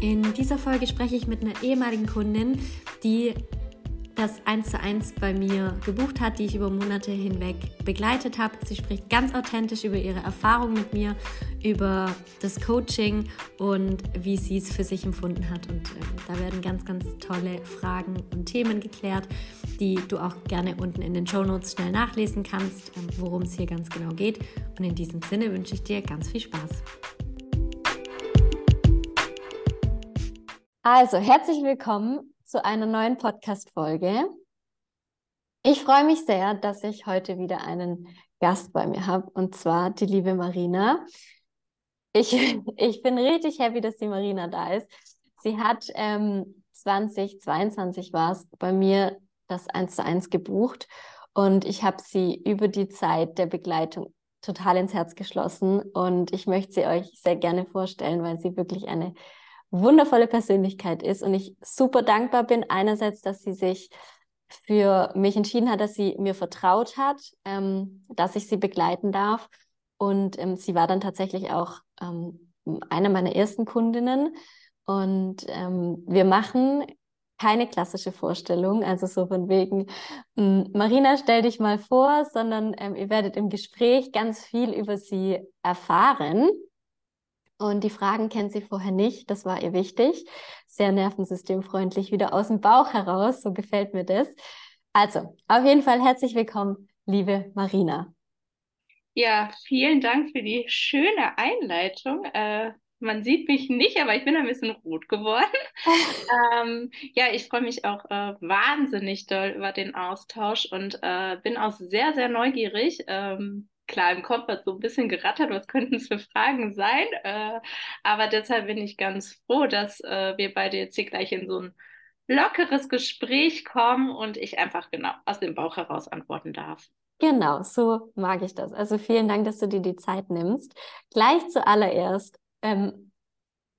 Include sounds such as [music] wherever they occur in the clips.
In dieser Folge spreche ich mit einer ehemaligen Kundin, die das 1 zu 1 bei mir gebucht hat, die ich über Monate hinweg begleitet habe. Sie spricht ganz authentisch über ihre Erfahrung mit mir, über das Coaching und wie sie es für sich empfunden hat. Und äh, da werden ganz, ganz tolle Fragen und Themen geklärt, die du auch gerne unten in den Show Notes schnell nachlesen kannst, äh, worum es hier ganz genau geht. Und in diesem Sinne wünsche ich dir ganz viel Spaß. Also, herzlich willkommen zu einer neuen Podcast-Folge. Ich freue mich sehr, dass ich heute wieder einen Gast bei mir habe, und zwar die liebe Marina. Ich, [laughs] ich bin richtig happy, dass die Marina da ist. Sie hat ähm, 2022 war es bei mir das 1 zu 1 gebucht und ich habe sie über die Zeit der Begleitung total ins Herz geschlossen und ich möchte sie euch sehr gerne vorstellen, weil sie wirklich eine wundervolle Persönlichkeit ist und ich super dankbar bin, einerseits, dass sie sich für mich entschieden hat, dass sie mir vertraut hat, ähm, dass ich sie begleiten darf. Und ähm, sie war dann tatsächlich auch ähm, eine meiner ersten Kundinnen. Und ähm, wir machen keine klassische Vorstellung, also so von wegen, hm, Marina, stell dich mal vor, sondern ähm, ihr werdet im Gespräch ganz viel über sie erfahren. Und die Fragen kennt sie vorher nicht, das war ihr wichtig. Sehr nervensystemfreundlich, wieder aus dem Bauch heraus, so gefällt mir das. Also, auf jeden Fall herzlich willkommen, liebe Marina. Ja, vielen Dank für die schöne Einleitung. Äh, man sieht mich nicht, aber ich bin ein bisschen rot geworden. [laughs] ähm, ja, ich freue mich auch äh, wahnsinnig doll über den Austausch und äh, bin auch sehr, sehr neugierig. Ähm, klar, im Kopf hat so ein bisschen gerattert, was [laughs] könnten es für Fragen sein. Äh, aber deshalb bin ich ganz froh, dass äh, wir beide jetzt hier gleich in so ein lockeres Gespräch kommen und ich einfach genau aus dem Bauch heraus antworten darf. Genau, so mag ich das. Also vielen Dank, dass du dir die Zeit nimmst. Gleich zuallererst, ähm,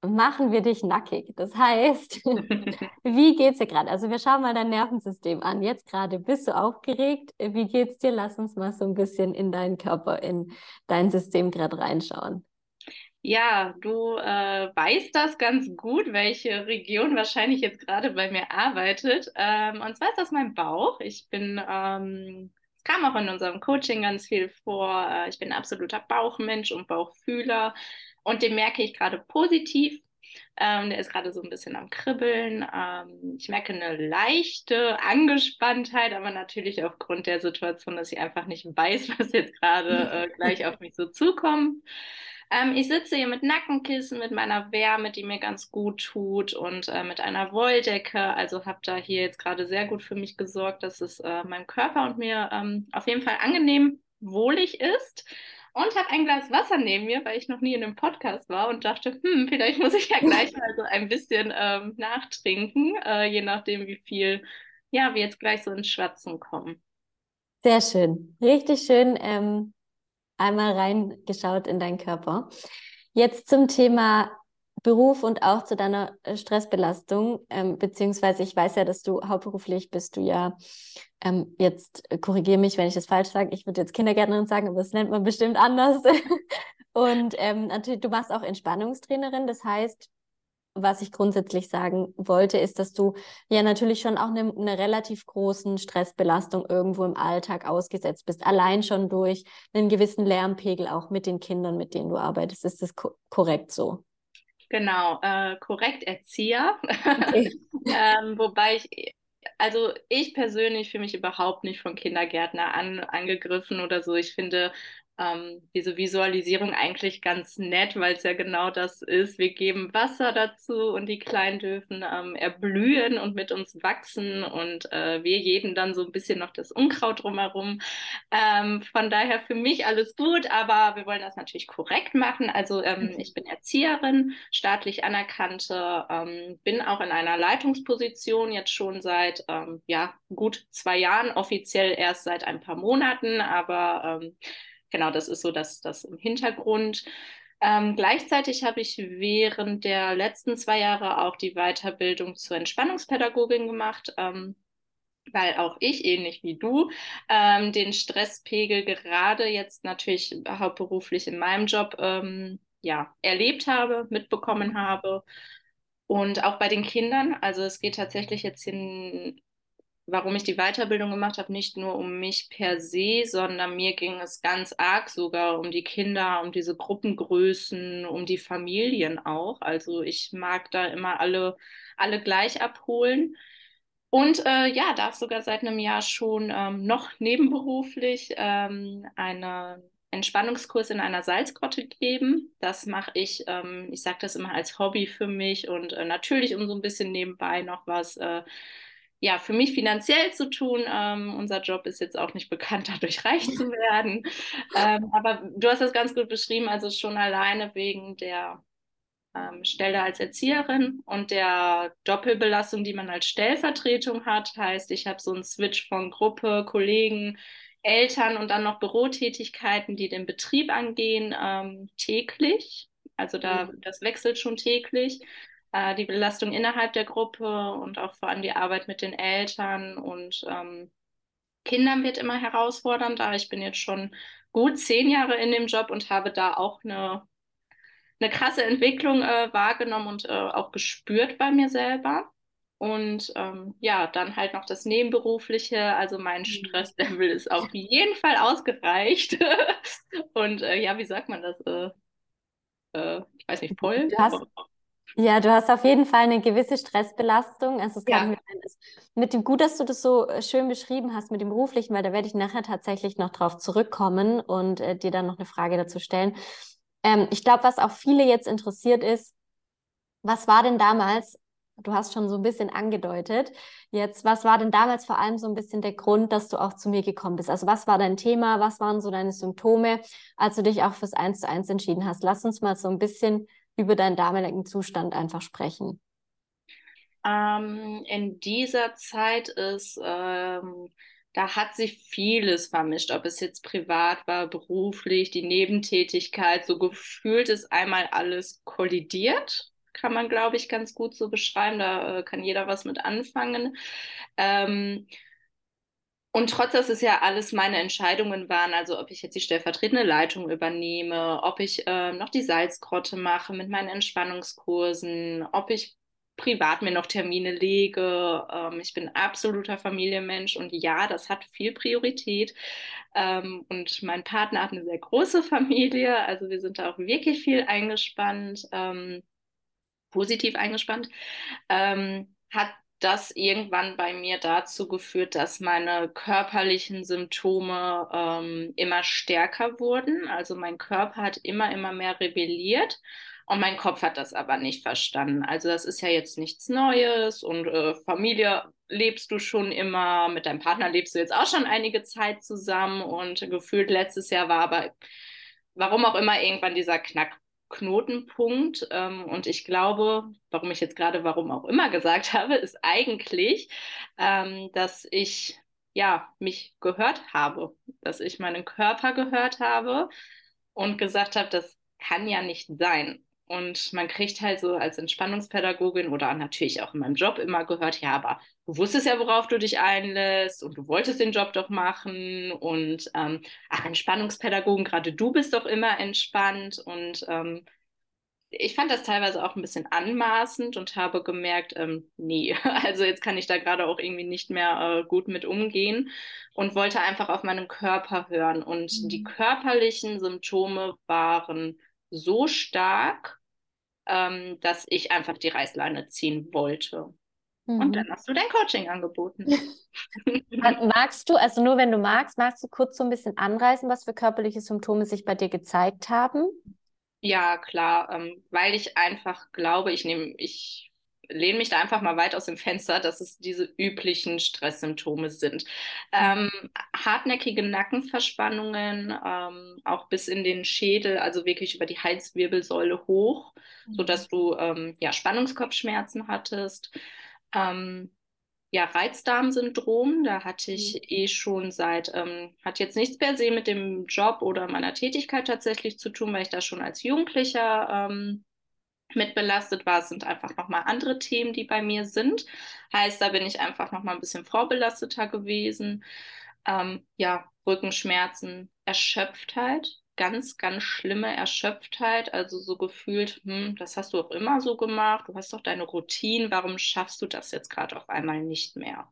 machen wir dich nackig. Das heißt, [laughs] [laughs] wie geht's dir gerade? Also wir schauen mal dein Nervensystem an. Jetzt gerade bist du aufgeregt. Wie geht's dir? Lass uns mal so ein bisschen in deinen Körper, in dein System gerade reinschauen. Ja, du äh, weißt das ganz gut, welche Region wahrscheinlich jetzt gerade bei mir arbeitet. Ähm, und zwar ist das mein Bauch. Ich bin, ähm, es kam auch in unserem Coaching ganz viel vor. Äh, ich bin ein absoluter Bauchmensch und Bauchfühler. Und den merke ich gerade positiv. Ähm, der ist gerade so ein bisschen am Kribbeln. Ähm, ich merke eine leichte Angespanntheit, aber natürlich aufgrund der Situation, dass ich einfach nicht weiß, [laughs] was jetzt gerade äh, gleich auf mich so zukommt. Ähm, ich sitze hier mit Nackenkissen, mit meiner Wärme, die mir ganz gut tut und äh, mit einer Wolldecke. Also habe da hier jetzt gerade sehr gut für mich gesorgt, dass es äh, meinem Körper und mir ähm, auf jeden Fall angenehm wohlig ist und habe ein Glas Wasser neben mir, weil ich noch nie in einem Podcast war und dachte, hm, vielleicht muss ich ja [laughs] gleich mal so ein bisschen ähm, nachtrinken, äh, je nachdem, wie viel, ja, wir jetzt gleich so ins Schwatzen kommen. Sehr schön, richtig schön ähm, einmal reingeschaut in deinen Körper. Jetzt zum Thema Beruf und auch zu deiner äh, Stressbelastung, ähm, beziehungsweise ich weiß ja, dass du hauptberuflich bist du ja ähm, jetzt äh, korrigiere mich, wenn ich das falsch sage. Ich würde jetzt Kindergärtnerin sagen, aber das nennt man bestimmt anders. [laughs] und ähm, natürlich, du machst auch Entspannungstrainerin. Das heißt, was ich grundsätzlich sagen wollte, ist, dass du ja natürlich schon auch eine, eine relativ großen Stressbelastung irgendwo im Alltag ausgesetzt bist. Allein schon durch einen gewissen Lärmpegel auch mit den Kindern, mit denen du arbeitest. Ist das ko korrekt so? Genau, äh, korrekt Erzieher. Okay. [laughs] ähm, wobei ich, also ich persönlich fühle mich überhaupt nicht von Kindergärtner an, angegriffen oder so. Ich finde, ähm, diese Visualisierung eigentlich ganz nett, weil es ja genau das ist. Wir geben Wasser dazu und die Kleinen dürfen ähm, erblühen und mit uns wachsen und äh, wir jeden dann so ein bisschen noch das Unkraut drumherum. Ähm, von daher für mich alles gut, aber wir wollen das natürlich korrekt machen. Also ähm, mhm. ich bin Erzieherin, staatlich anerkannte, ähm, bin auch in einer Leitungsposition jetzt schon seit ähm, ja gut zwei Jahren, offiziell erst seit ein paar Monaten, aber genau, das ist so das, das im Hintergrund. Ähm, gleichzeitig habe ich während der letzten zwei Jahre auch die Weiterbildung zur Entspannungspädagogin gemacht, ähm, weil auch ich, ähnlich wie du, ähm, den Stresspegel gerade jetzt natürlich hauptberuflich in meinem Job ähm, ja, erlebt habe, mitbekommen habe Und auch bei den Kindern, also es geht tatsächlich jetzt hin, warum ich die Weiterbildung gemacht habe, nicht nur um mich per se, sondern mir ging es ganz arg sogar um die Kinder, um diese Gruppengrößen, um die Familien auch. Also ich mag da immer alle, alle gleich abholen. Und äh, ja, darf sogar seit einem Jahr schon ähm, noch nebenberuflich ähm, eine Entspannungskurs in einer Salzgrotte geben. Das mache ich, ähm, ich sage das immer als Hobby für mich und äh, natürlich um so ein bisschen nebenbei noch was äh, ja, für mich finanziell zu tun. Ähm, unser Job ist jetzt auch nicht bekannt, [laughs] dadurch reich zu werden. Ähm, aber du hast das ganz gut beschrieben, also schon alleine wegen der ähm, Stelle als Erzieherin und der Doppelbelastung, die man als Stellvertretung hat. Heißt, ich habe so einen Switch von Gruppe, Kollegen, Eltern und dann noch Bürotätigkeiten, die den Betrieb angehen, ähm, täglich. Also da, mhm. das wechselt schon täglich. Äh, die Belastung innerhalb der Gruppe und auch vor allem die Arbeit mit den Eltern und ähm, Kindern wird immer herausfordernder. Ich bin jetzt schon gut zehn Jahre in dem Job und habe da auch eine, eine krasse Entwicklung äh, wahrgenommen und äh, auch gespürt bei mir selber. Und ähm, ja, dann halt noch das Nebenberufliche. Also mein mhm. Stresslevel ist auf jeden Fall ausgereicht. [laughs] und äh, ja, wie sagt man das? Äh, äh, ich weiß nicht, voll. Du hast, ja, du hast auf jeden Fall eine gewisse Stressbelastung. Also es kann ja. mit dem gut, dass du das so äh, schön beschrieben hast mit dem beruflichen, weil da werde ich nachher tatsächlich noch drauf zurückkommen und äh, dir dann noch eine Frage dazu stellen. Ähm, ich glaube, was auch viele jetzt interessiert ist, was war denn damals Du hast schon so ein bisschen angedeutet. Jetzt, was war denn damals vor allem so ein bisschen der Grund, dass du auch zu mir gekommen bist? Also was war dein Thema? Was waren so deine Symptome, als du dich auch fürs Eins zu eins entschieden hast? Lass uns mal so ein bisschen über deinen damaligen Zustand einfach sprechen. Ähm, in dieser Zeit ist, ähm, da hat sich vieles vermischt, ob es jetzt privat war, beruflich, die Nebentätigkeit, so gefühlt ist einmal alles kollidiert kann man, glaube ich, ganz gut so beschreiben. Da äh, kann jeder was mit anfangen. Ähm, und trotz, dass es ja alles meine Entscheidungen waren, also ob ich jetzt die stellvertretende Leitung übernehme, ob ich äh, noch die Salzgrotte mache mit meinen Entspannungskursen, ob ich privat mir noch Termine lege. Ähm, ich bin absoluter Familienmensch und ja, das hat viel Priorität. Ähm, und mein Partner hat eine sehr große Familie, also wir sind da auch wirklich viel eingespannt. Ähm, positiv eingespannt, ähm, hat das irgendwann bei mir dazu geführt, dass meine körperlichen Symptome ähm, immer stärker wurden. Also mein Körper hat immer, immer mehr rebelliert und mein Kopf hat das aber nicht verstanden. Also das ist ja jetzt nichts Neues und äh, Familie lebst du schon immer, mit deinem Partner lebst du jetzt auch schon einige Zeit zusammen und gefühlt letztes Jahr war aber warum auch immer irgendwann dieser Knack Knotenpunkt. Ähm, und ich glaube, warum ich jetzt gerade warum auch immer gesagt [laughs] habe, ist eigentlich, ähm, dass ich ja mich gehört habe, dass ich meinen Körper gehört habe und gesagt habe, das kann ja nicht sein. Und man kriegt halt so als Entspannungspädagogin oder natürlich auch in meinem Job immer gehört, ja, aber du wusstest ja, worauf du dich einlässt und du wolltest den Job doch machen und ähm, ach, Entspannungspädagogen, gerade du bist doch immer entspannt und ähm, ich fand das teilweise auch ein bisschen anmaßend und habe gemerkt, ähm, nee, [laughs] also jetzt kann ich da gerade auch irgendwie nicht mehr äh, gut mit umgehen und wollte einfach auf meinen Körper hören. Und mhm. die körperlichen Symptome waren so stark, ähm, dass ich einfach die Reißleine ziehen wollte. Mhm. Und dann hast du dein Coaching angeboten. [laughs] magst du, also nur wenn du magst, magst du kurz so ein bisschen anreißen, was für körperliche Symptome sich bei dir gezeigt haben? Ja, klar, ähm, weil ich einfach glaube, ich nehme, ich lehne mich da einfach mal weit aus dem Fenster, dass es diese üblichen Stresssymptome sind. Ähm, hartnäckige Nackenverspannungen, ähm, auch bis in den Schädel, also wirklich über die Halswirbelsäule hoch, mhm. sodass du ähm, ja, Spannungskopfschmerzen hattest. Ähm, ja, Reizdarmsyndrom, da hatte ich mhm. eh schon seit, ähm, hat jetzt nichts per se mit dem Job oder meiner Tätigkeit tatsächlich zu tun, weil ich da schon als Jugendlicher ähm, mit belastet war. Es sind einfach nochmal andere Themen, die bei mir sind. Heißt, da bin ich einfach nochmal ein bisschen vorbelasteter gewesen. Ähm, ja, Rückenschmerzen, Erschöpftheit, ganz, ganz schlimme Erschöpftheit. Also so gefühlt, hm, das hast du auch immer so gemacht, du hast doch deine Routine, warum schaffst du das jetzt gerade auf einmal nicht mehr?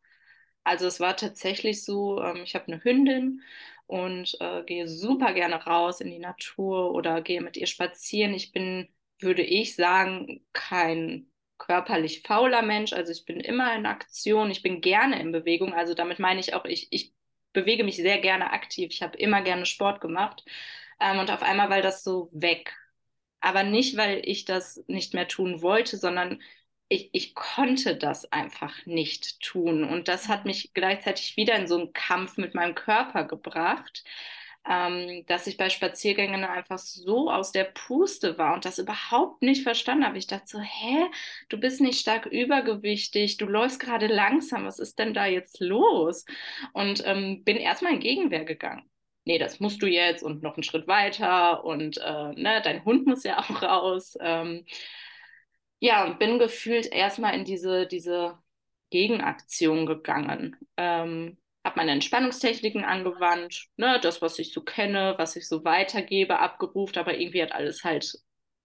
Also es war tatsächlich so, ähm, ich habe eine Hündin und äh, gehe super gerne raus in die Natur oder gehe mit ihr spazieren. Ich bin, würde ich sagen, kein körperlich fauler Mensch. Also ich bin immer in Aktion, ich bin gerne in Bewegung. Also damit meine ich auch, ich, ich bewege mich sehr gerne aktiv. Ich habe immer gerne Sport gemacht. Ähm, und auf einmal war das so weg. Aber nicht, weil ich das nicht mehr tun wollte, sondern ich, ich konnte das einfach nicht tun. Und das hat mich gleichzeitig wieder in so einen Kampf mit meinem Körper gebracht, ähm, dass ich bei Spaziergängen einfach so aus der Puste war und das überhaupt nicht verstanden habe. Ich dachte so, hä, du bist nicht stark übergewichtig, du läufst gerade langsam, was ist denn da jetzt los? Und ähm, bin erstmal in Gegenwehr gegangen nee, das musst du jetzt und noch einen Schritt weiter und äh, ne, dein Hund muss ja [laughs] auch raus. Ähm, ja, und bin gefühlt erstmal in diese, diese Gegenaktion gegangen. Ähm, habe meine Entspannungstechniken angewandt, ne, das, was ich so kenne, was ich so weitergebe, abgerufen, aber irgendwie hat alles halt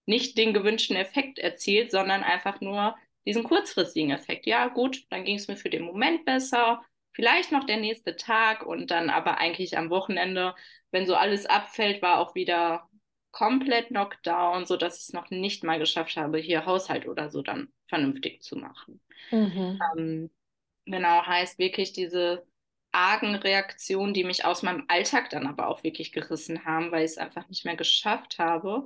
nicht den gewünschten Effekt erzielt, sondern einfach nur diesen kurzfristigen Effekt. Ja, gut, dann ging es mir für den Moment besser, vielleicht noch der nächste Tag und dann aber eigentlich am Wochenende, wenn so alles abfällt, war auch wieder komplett Knockdown, sodass ich es noch nicht mal geschafft habe, hier Haushalt oder so dann vernünftig zu machen. Mhm. Ähm, genau, heißt wirklich diese argen Reaktionen, die mich aus meinem Alltag dann aber auch wirklich gerissen haben, weil ich es einfach nicht mehr geschafft habe.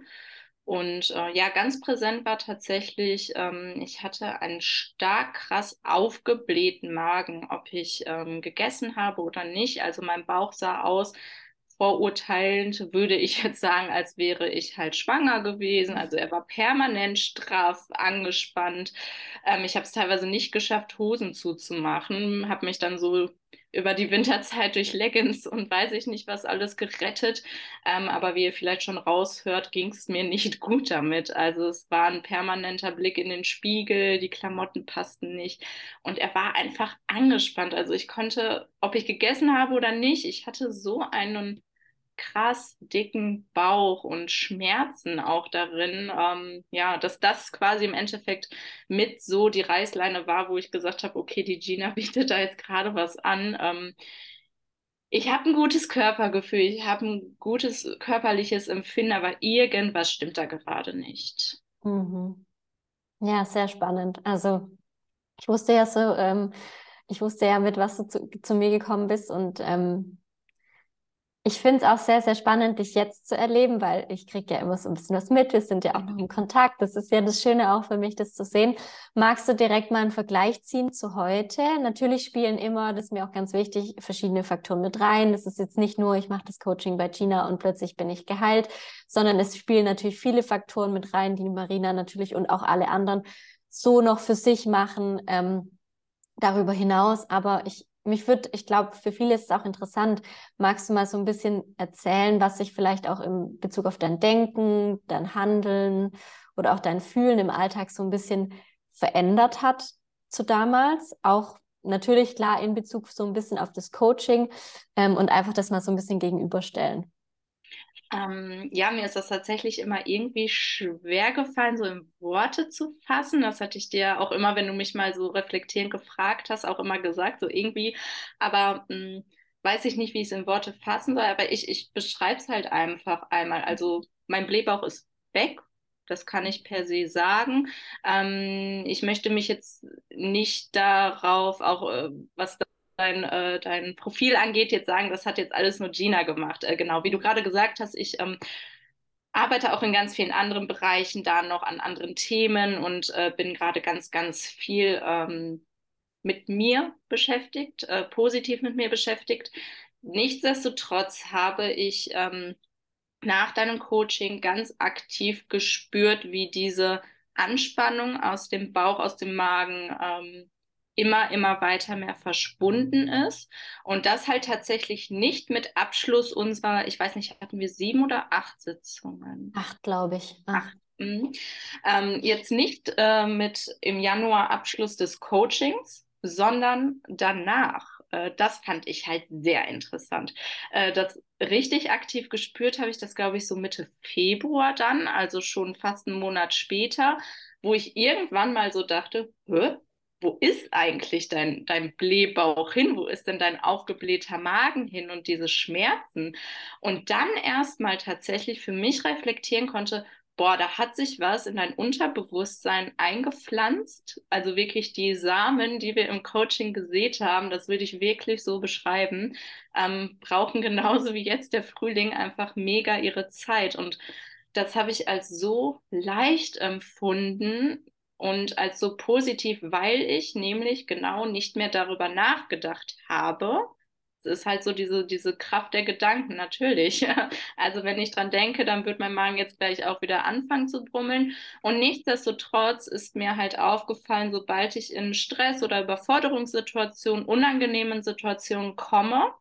Und äh, ja, ganz präsent war tatsächlich, ähm, ich hatte einen stark krass aufgeblähten Magen, ob ich ähm, gegessen habe oder nicht. Also mein Bauch sah aus, vorurteilend würde ich [laughs] jetzt sagen, als wäre ich halt schwanger gewesen. Also er war permanent straff, angespannt. Ähm, ich habe es teilweise nicht geschafft, Hosen zuzumachen, habe mich dann so über die Winterzeit durch Leggings und weiß ich nicht was alles gerettet. Ähm, aber wie ihr vielleicht schon raushört, ging es mir nicht [laughs] gut damit. Also es war ein permanenter Blick in den Spiegel, die Klamotten passten nicht und er war einfach angespannt. Also ich konnte, ob ich gegessen habe oder nicht, ich hatte so einen krass dicken Bauch und Schmerzen auch darin. Ähm, ja, dass das quasi im Endeffekt mit so die Reißleine war, wo ich gesagt habe, okay, die Gina [laughs] bietet da jetzt gerade was an. Ähm, ich habe ein gutes Körpergefühl, ich habe ein gutes körperliches Empfinden, aber irgendwas stimmt da gerade nicht. Mhm. Ja, sehr spannend. Also ich wusste ja so, ähm, ich wusste ja, mit was du zu, zu mir gekommen bist und ähm, ich finde es auch sehr, sehr spannend, dich jetzt zu erleben, weil ich kriege ja immer so ein bisschen was mit. Wir sind ja auch noch im Kontakt. Das ist ja das Schöne auch für mich, das zu sehen. Magst du direkt mal einen Vergleich ziehen zu heute? Natürlich spielen immer, das ist mir auch ganz wichtig, verschiedene Faktoren mit rein. Das ist jetzt nicht nur, ich mache das Coaching bei Gina und plötzlich bin ich geheilt, sondern es spielen natürlich viele Faktoren mit rein, die Marina natürlich und auch alle anderen so noch für sich machen. Ähm, darüber hinaus, aber ich mich würde, ich glaube, für viele ist es auch interessant. Magst du mal so ein bisschen erzählen, was sich vielleicht auch im Bezug auf dein Denken, dein Handeln oder auch dein Fühlen im Alltag so ein bisschen verändert hat zu damals? Auch natürlich klar in Bezug so ein bisschen auf das Coaching ähm, und einfach das mal so ein bisschen gegenüberstellen. Ähm, ja, mir ist das tatsächlich immer irgendwie schwer gefallen, so in Worte zu fassen. Das hatte ich dir auch immer, wenn du mich mal so reflektierend gefragt hast, auch immer gesagt, so irgendwie. Aber mh, hm, weiß ich nicht, wie ich es in Worte fassen soll, aber ich, ich beschreibe es halt einfach einmal. Also mein Blähbauch ist weg. Das kann ich per se sagen. Ähm, ich möchte mich jetzt nicht darauf, auch äh, was dein, äh, dein Profil angeht, jetzt sagen, das hat jetzt alles nur Gina gemacht. Äh, genau, wie du gerade gesagt hast, ich ähm, arbeite auch in ganz vielen anderen Bereichen da noch an anderen Themen und äh, bin gerade ganz, ganz viel ähm, mit mir beschäftigt, äh, positiv mit mir beschäftigt. Nichtsdestotrotz habe ich ähm, nach deinem Coaching ganz aktiv gespürt, wie diese Anspannung aus dem Bauch, aus dem Magen ähm, immer, immer weiter mehr verschwunden ist. Und das halt tatsächlich nicht mit Abschluss unserer, ich weiß nicht, hatten wir sieben oder acht Sitzungen? Acht, glaube ich. Acht. Mhm. Ähm, jetzt nicht äh, mit im Januar Abschluss des Coachings, sondern danach. Äh, das fand ich halt sehr interessant. Äh, das richtig aktiv gespürt habe ich das, glaube ich, so Mitte Februar dann, also schon fast einen Monat später, wo ich irgendwann mal so dachte? Wo ist eigentlich dein, dein Blähbauch hin? Wo ist denn dein aufgeblähter Magen hin und diese Schmerzen? Und dann erst mal tatsächlich für mich reflektieren konnte, boah, da hat sich was in dein Unterbewusstsein eingepflanzt. Also wirklich die Samen, die wir im Coaching gesät haben, das würde ich wirklich so beschreiben, ähm, brauchen genauso wie jetzt der Frühling einfach mega ihre Zeit. Und das habe ich als so leicht empfunden und als so positiv, weil ich nämlich genau nicht mehr darüber nachgedacht habe, ist halt so diese, diese Kraft der Gedanken, natürlich. [laughs] Also wenn ich dran denke, dann wird mein Magen jetzt gleich auch wieder anfangen zu brummeln. Und nichtsdestotrotz ist mir halt aufgefallen, sobald ich in Stress- oder Überforderungssituationen, unangenehmen Situationen komme,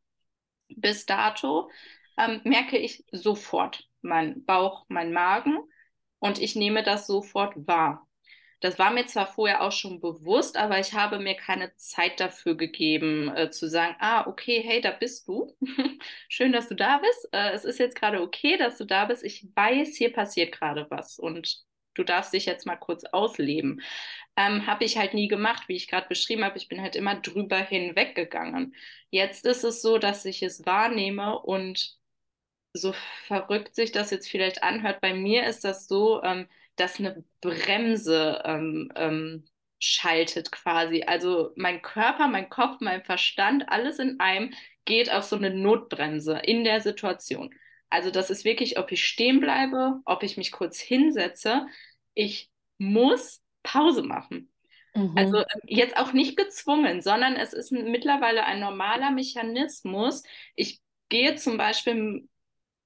bis dato, ähm, merke ich sofort mein Bauch, mein Magen und ich nehme das sofort wahr. Das war mir zwar vorher auch schon bewusst, aber ich habe mir keine Zeit dafür gegeben, äh, zu sagen, ah, okay, hey, da bist du. [laughs] Schön, dass du da bist. Äh, es ist jetzt gerade okay, dass du da bist. Ich weiß, hier passiert gerade was und du darfst dich jetzt mal kurz ausleben. Ähm, habe ich halt nie gemacht, wie ich gerade beschrieben habe. Ich bin halt immer drüber hinweggegangen. Jetzt ist es so, dass ich es wahrnehme und so verrückt sich das jetzt vielleicht anhört, bei mir ist das so, ähm, dass eine Bremse ähm, ähm, schaltet quasi. Also mein Körper, mein Kopf, mein Verstand, alles in einem geht auf so eine Notbremse in der Situation. Also das ist wirklich, ob ich stehen bleibe, ob ich mich kurz hinsetze. Ich muss Pause machen. Mhm. Also ähm, jetzt auch nicht gezwungen, sondern es ist mittlerweile ein normaler Mechanismus. Ich gehe zum Beispiel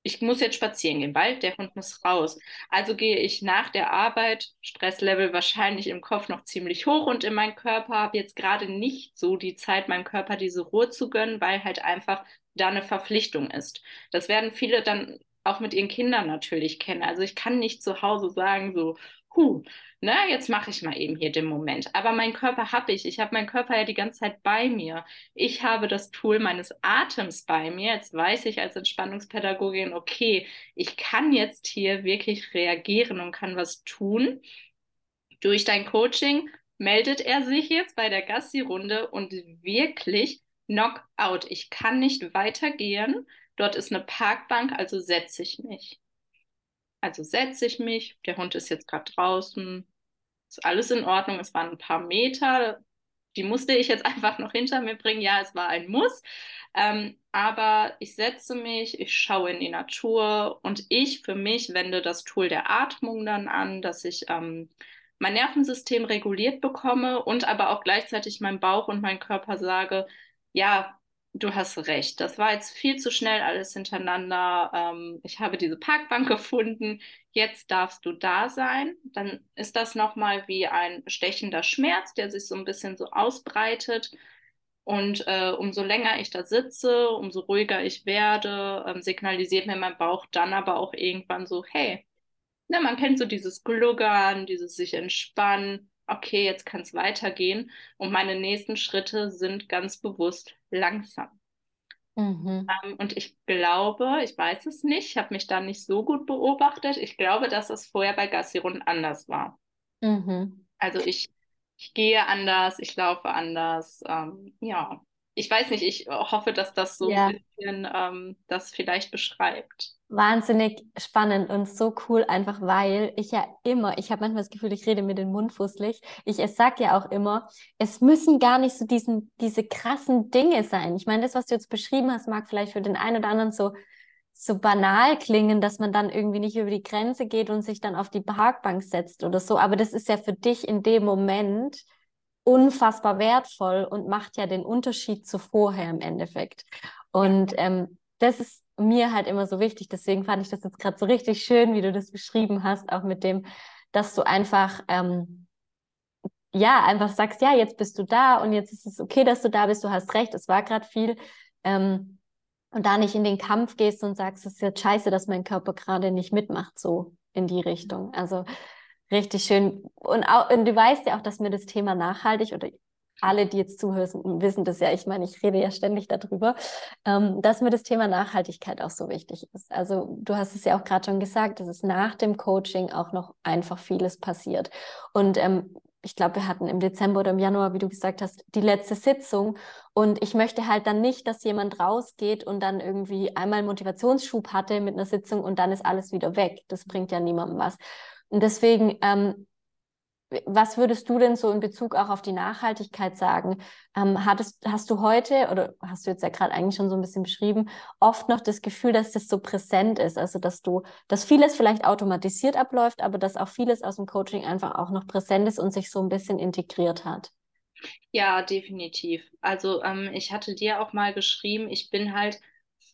ich muss jetzt spazieren gehen, weil der Hund muss raus. Also gehe ich nach der Arbeit, Stresslevel wahrscheinlich im Kopf noch ziemlich hoch und in meinem Körper habe jetzt gerade nicht so die Zeit, meinem Körper diese Ruhe zu gönnen, weil halt einfach da eine Verpflichtung ist. Das werden viele dann auch mit ihren Kindern natürlich kennen. Also ich kann nicht zu Hause sagen so, huh, ne, jetzt mache ich mal eben hier den Moment. Aber meinen Körper habe ich. Ich habe meinen Körper ja die ganze Zeit bei mir. Ich habe das Tool meines Atems bei mir. Jetzt weiß ich als Entspannungspädagogin, okay, ich kann jetzt hier wirklich reagieren und kann was tun. Durch dein Coaching meldet er sich jetzt bei der Gassi-Runde und wirklich Knockout. Ich kann nicht weitergehen. Dort ist eine Parkbank, also setze ich mich. Also setze ich mich, der Hund ist jetzt gerade draußen, ist alles in Ordnung, es waren ein paar Meter, die musste ich jetzt [laughs] einfach noch hinter mir bringen. Ja, es war ein Muss, ähm, aber ich setze mich, ich schaue in die Natur und ich für mich wende das Tool der Atmung dann an, dass ich ähm, mein Nervensystem reguliert bekomme und aber auch gleichzeitig mein Bauch und mein Körper sage, ja, Du hast recht. Das war jetzt viel zu schnell alles hintereinander. Ähm, ich habe diese Parkbank [laughs] gefunden. Jetzt darfst du da sein. Dann ist das nochmal wie ein stechender Schmerz, der sich so ein bisschen so ausbreitet. Und äh, umso länger ich da sitze, umso ruhiger ich werde, ähm, signalisiert mir mein Bauch dann aber auch irgendwann so, hey, ne, man kennt so dieses Gluggern, dieses sich entspannen okay, jetzt kann es weitergehen. Und meine nächsten Schritte sind ganz bewusst langsam. Mhm. Ähm, und ich glaube, ich weiß es nicht, ich habe mich da nicht so gut beobachtet. Ich glaube, dass es vorher bei Gassirunden anders war. Mhm. Also ich, ich gehe anders, ich laufe anders. Ähm, ja, ich weiß nicht, ich hoffe, dass das so ja. ein bisschen ähm, das vielleicht beschreibt wahnsinnig spannend und so cool, einfach weil ich ja immer, ich habe manchmal das Gefühl, ich rede mit dem Mund fußlich. Ich es sag ja auch immer, es müssen gar nicht so diesen, diese krassen Dinge sein. Ich meine, das, was du jetzt beschrieben hast, mag vielleicht für den einen oder anderen so, so banal klingen, dass man dann irgendwie nicht über die Grenze geht und sich dann auf die Parkbank setzt oder so. Aber das ist ja für dich in dem Moment unfassbar wertvoll und macht ja den Unterschied zu vorher im Endeffekt. Und ähm, das ist mir halt immer so wichtig. Deswegen fand ich das jetzt gerade so richtig schön, wie du das beschrieben hast, auch mit dem, dass du einfach, ähm, ja, einfach sagst, ja, jetzt bist du da und jetzt ist es okay, dass du da bist, du hast recht, es war gerade viel. Ähm, und da nicht in den Kampf gehst und sagst, es ist jetzt scheiße, dass mein Körper gerade nicht mitmacht, so in die Richtung. Also richtig schön. Und, auch, und du weißt ja auch, dass mir das Thema nachhaltig oder alle, die jetzt zuhören, wissen das ja. Ich meine, ich rede ja ständig darüber, ähm, dass mir das Thema Nachhaltigkeit auch so wichtig ist. Also du hast es ja auch gerade schon gesagt, dass es nach dem Coaching auch noch einfach vieles passiert. Und ähm, ich glaube, wir hatten im Dezember oder im Januar, wie du gesagt hast, die letzte Sitzung. Und ich möchte halt dann nicht, dass jemand rausgeht und dann irgendwie einmal Motivationsschub hatte mit einer Sitzung und dann ist alles wieder weg. Das bringt ja niemandem was. Und deswegen ähm, was würdest du denn so in Bezug auch auf die Nachhaltigkeit sagen? Ähm, hattest, hast du heute, oder hast du jetzt ja gerade eigentlich schon so ein bisschen beschrieben, oft noch das Gefühl, dass das so präsent ist? Also, dass du, dass vieles vielleicht automatisiert abläuft, aber dass auch vieles aus dem Coaching einfach auch noch präsent ist und sich so ein bisschen integriert hat? Ja, definitiv. Also, ähm, ich hatte dir auch mal geschrieben, ich bin halt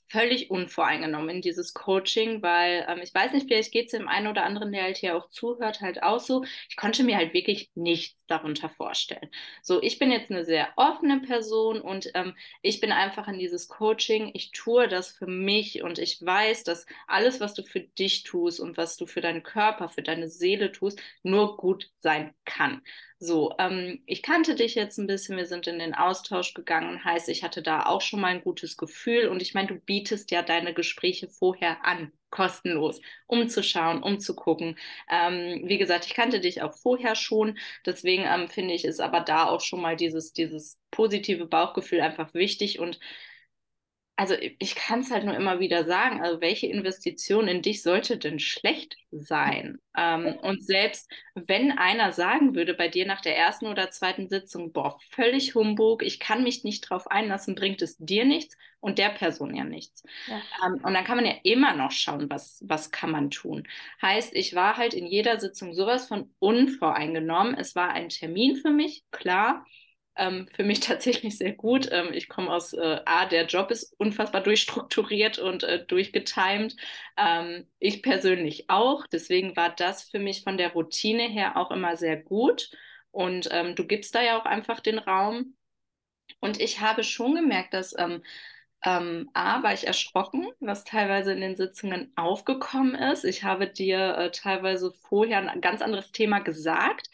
völlig unvoreingenommen in dieses Coaching, weil ähm, ich weiß nicht, vielleicht geht es dem einen oder anderen, der halt hier auch zuhört, halt auch so. Ich konnte mir halt wirklich nichts darunter vorstellen. So, ich bin jetzt eine sehr offene Person und ähm, ich bin einfach in dieses Coaching. Ich tue das für mich und ich weiß, dass alles, was du für dich tust und was du für deinen Körper, für deine Seele tust, nur gut sein kann. So, ähm, ich kannte dich jetzt ein bisschen, wir sind in den Austausch gegangen, heißt, ich hatte da auch schon mal ein gutes Gefühl und ich meine, du bietest ja deine Gespräche vorher an, kostenlos, um zu schauen, um zu gucken. Ähm, wie gesagt, ich kannte dich auch vorher schon, deswegen ähm, finde ich, ist aber da auch schon mal dieses, dieses positive Bauchgefühl einfach wichtig und also ich kann es halt nur immer wieder sagen, also welche Investition in dich sollte denn schlecht sein? Ähm, und selbst wenn einer sagen würde bei dir nach der ersten oder zweiten Sitzung, boah, völlig Humbug, ich kann mich nicht drauf einlassen, bringt es dir nichts und der Person ja nichts. Ja. Ähm, und dann kann man ja immer noch schauen, was, was kann man tun. Heißt, ich war halt in jeder Sitzung sowas von unvoreingenommen. Es war ein Termin für mich, klar ähm, für mich [laughs] tatsächlich sehr gut. Ähm, ich komme aus äh, A, der Job ist unfassbar durchstrukturiert und äh, durchgetimed. Ähm, ich persönlich auch. Deswegen war das für mich von der Routine her auch immer sehr gut. Und ähm, du gibst da ja auch einfach den Raum. Und ich habe schon gemerkt, dass ähm, ähm, A, war ich erschrocken, was teilweise in den Sitzungen aufgekommen ist. Ich habe dir äh, teilweise vorher ein ganz anderes Thema gesagt,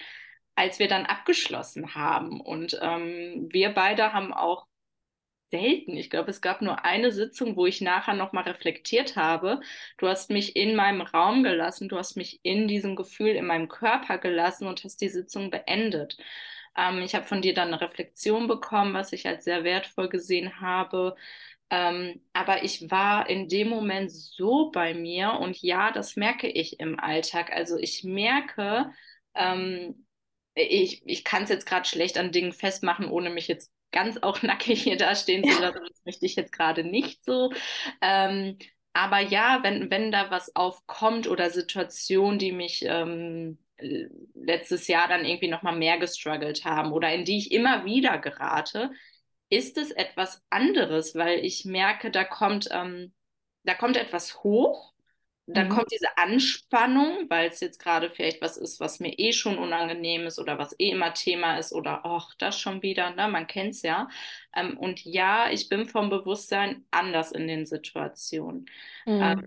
als wir dann abgeschlossen haben. Und ähm, wir beide haben auch selten, ich glaube, es gab nur eine Sitzung, wo ich nachher nochmal reflektiert habe. Du hast mich in meinem Raum gelassen, du hast mich in diesem Gefühl in meinem Körper gelassen und hast die Sitzung beendet. Ähm, ich habe von dir dann eine Reflexion bekommen, was ich als sehr wertvoll gesehen habe. Ähm, aber ich war in dem Moment so bei mir und ja, das merke ich im Alltag. Also ich merke, ähm, ich, ich kann es jetzt gerade schlecht an Dingen festmachen, ohne mich jetzt ganz auch [laughs] nackig hier dastehen zu lassen. Das möchte ich jetzt gerade nicht so. Ähm, aber ja, wenn, wenn da was aufkommt oder Situationen, die mich ähm, letztes Jahr dann irgendwie nochmal mehr gestruggelt haben oder in die ich immer wieder gerate, ist es etwas anderes, weil ich merke, da kommt, ähm, da kommt etwas hoch dann mhm. kommt diese Anspannung, weil es jetzt gerade vielleicht was ist, was mir eh schon unangenehm ist oder was eh immer Thema ist oder ach, das schon wieder, ne? Man kennt es ja. Ähm, und ja, ich bin vom Bewusstsein anders in den Situationen. Mhm. Ähm,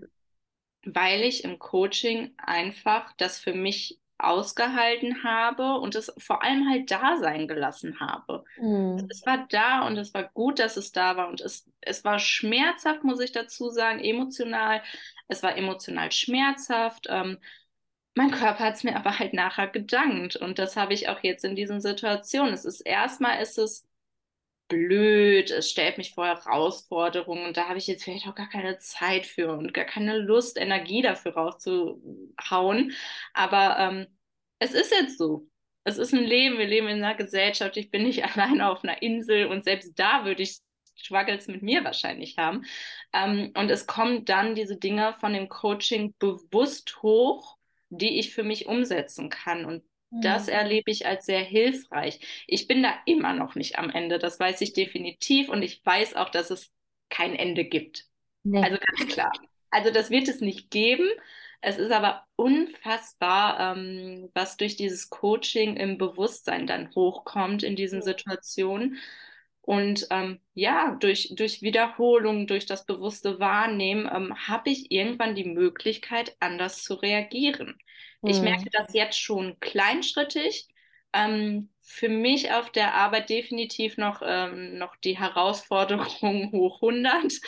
weil ich im Coaching einfach das für mich ausgehalten habe und es vor allem halt da sein gelassen habe. Mhm. Es war da und es war gut, dass es da war und es, es war schmerzhaft, muss ich dazu sagen, emotional. Es war emotional schmerzhaft. Ähm, mein Körper hat es mir aber halt nachher gedankt und das habe ich auch jetzt in diesen Situationen. Es ist erstmal ist es blöd, es stellt mich vor Herausforderungen und da habe ich jetzt vielleicht auch gar keine Zeit für und gar keine Lust, Energie dafür rauszuhauen. Aber ähm, es ist jetzt so. Es ist ein Leben, wir leben in einer Gesellschaft, ich bin nicht [laughs] alleine auf einer Insel und selbst da würde ich Struggles mit mir wahrscheinlich haben. Ähm, und es kommen dann diese Dinge von dem Coaching bewusst hoch, die ich für mich umsetzen kann. Und das mhm. erlebe ich als sehr hilfreich. Ich bin da immer noch nicht am Ende, das weiß ich definitiv. Und ich weiß auch, dass es kein Ende gibt. Nee. Also ganz klar. Also das wird es nicht geben. Es ist aber unfassbar, ähm, was durch dieses Coaching im Bewusstsein dann hochkommt in diesen Situationen. Und ähm, ja, durch, durch Wiederholung, durch das bewusste Wahrnehmen ähm, habe ich irgendwann die Möglichkeit, anders zu reagieren. Mhm. Ich merke das jetzt schon kleinschrittig, Ähm, für mich auf der Arbeit definitiv noch, ähm, noch die Herausforderung [laughs] hoch 100.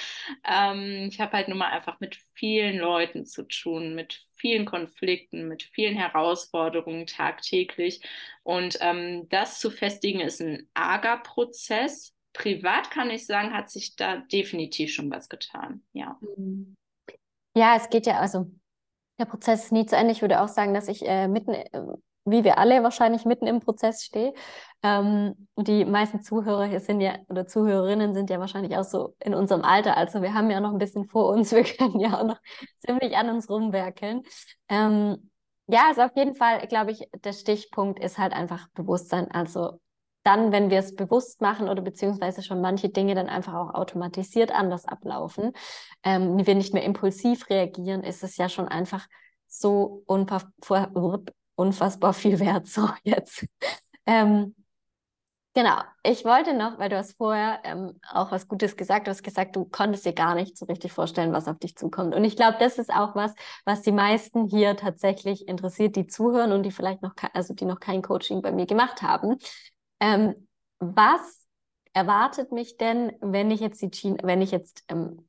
Ähm, ich habe halt nun mal einfach mit vielen Leuten zu tun, mit vielen Konflikten, mit vielen Herausforderungen tagtäglich. Und ähm, das zu festigen ist ein arger Prozess. Privat kann ich sagen, hat sich da definitiv schon was getan. Ja. Mhm. Ja, es geht ja, also der Prozess ist nie zu Ende. Ich würde auch sagen, dass ich äh, mitten, äh, wie wir alle wahrscheinlich mitten im Prozess stehe. Ähm, die meisten Zuhörer hier sind ja, oder Zuhörerinnen sind ja wahrscheinlich auch so in unserem Alter. Also wir haben ja noch ein bisschen vor uns. [laughs] Wir können ja auch noch ziemlich an uns rumwerkeln. Ähm, ja, also auf jeden Fall, glaube ich, der Stichpunkt ist halt einfach Bewusstsein. Also dann, wenn wir es bewusst machen oder beziehungsweise schon manche Dinge dann einfach auch automatisiert anders ablaufen, ähm, wir nicht mehr impulsiv reagieren, ist es ja schon einfach so unfassbar viel wert. So, jetzt. ähm, genau, ich wollte noch, weil du hast vorher ähm, auch was Gutes gesagt, du hast gesagt, du konntest dir gar nicht so richtig vorstellen, was auf dich zukommt. Und ich glaube, das ist auch was, was die meisten hier tatsächlich interessiert, die zuhören und die vielleicht noch, also die noch kein Coaching bei mir gemacht haben. Ähm, was erwartet mich denn, wenn ich jetzt die Gene, wenn ich jetzt ähm,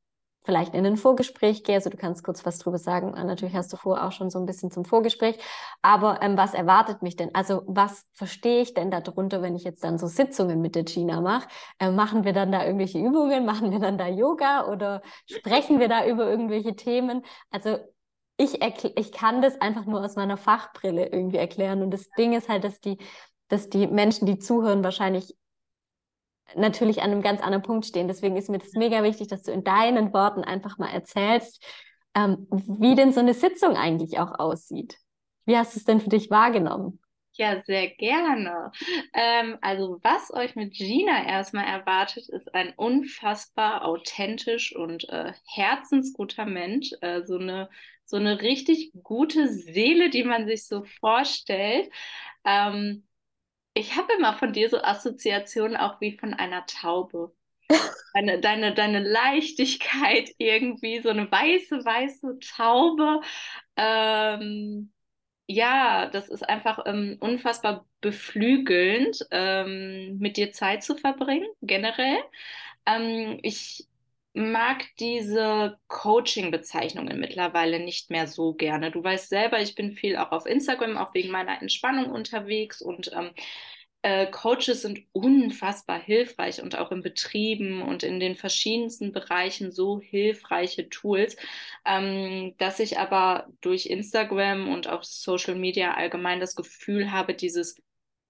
vielleicht in ein Vorgespräch gehe, also du kannst kurz was drüber sagen, natürlich hast du vorher auch schon so ein bisschen zum Vorgespräch, aber ähm, was erwartet mich denn? Also was verstehe ich denn darunter, wenn ich jetzt dann so Sitzungen mit der Gina mache? Äh, machen wir dann da irgendwelche Übungen? Machen wir dann da Yoga oder sprechen wir da über irgendwelche Themen? Also ich, ich kann das einfach nur aus meiner Fachbrille irgendwie erklären und das Ding ist halt, dass die dass die Menschen, die zuhören, wahrscheinlich natürlich an einem ganz anderen Punkt stehen. Deswegen ist mir das mega wichtig, dass du in deinen Worten einfach mal erzählst, ähm, wie denn so eine Sitzung eigentlich auch aussieht. Wie hast du es denn für dich wahrgenommen? Ja, sehr gerne. Ähm, also was euch mit Gina erstmal erwartet, ist ein unfassbar authentisch und äh, herzensguter Mensch. Äh, so, eine, so eine richtig gute Seele, die man sich so vorstellt. Ähm, ich habe immer von dir so Assoziationen auch wie von einer Taube. [laughs] Deine, deine, deine Leichtigkeit irgendwie, so eine weiße, weiße Taube. Ähm, ja, das ist einfach ähm, unfassbar beflügelnd, ähm, mit dir Zeit zu verbringen, generell. Ähm, ich mag diese Coaching-Bezeichnungen mittlerweile nicht mehr so gerne. Du weißt selber, ich bin viel auch auf Instagram, auch wegen meiner Entspannung unterwegs und ähm, äh, Coaches sind unfassbar hilfreich und auch in Betrieben und in den verschiedensten Bereichen so hilfreiche Tools, ähm, dass ich aber durch Instagram und auch Social Media allgemein das Gefühl habe, dieses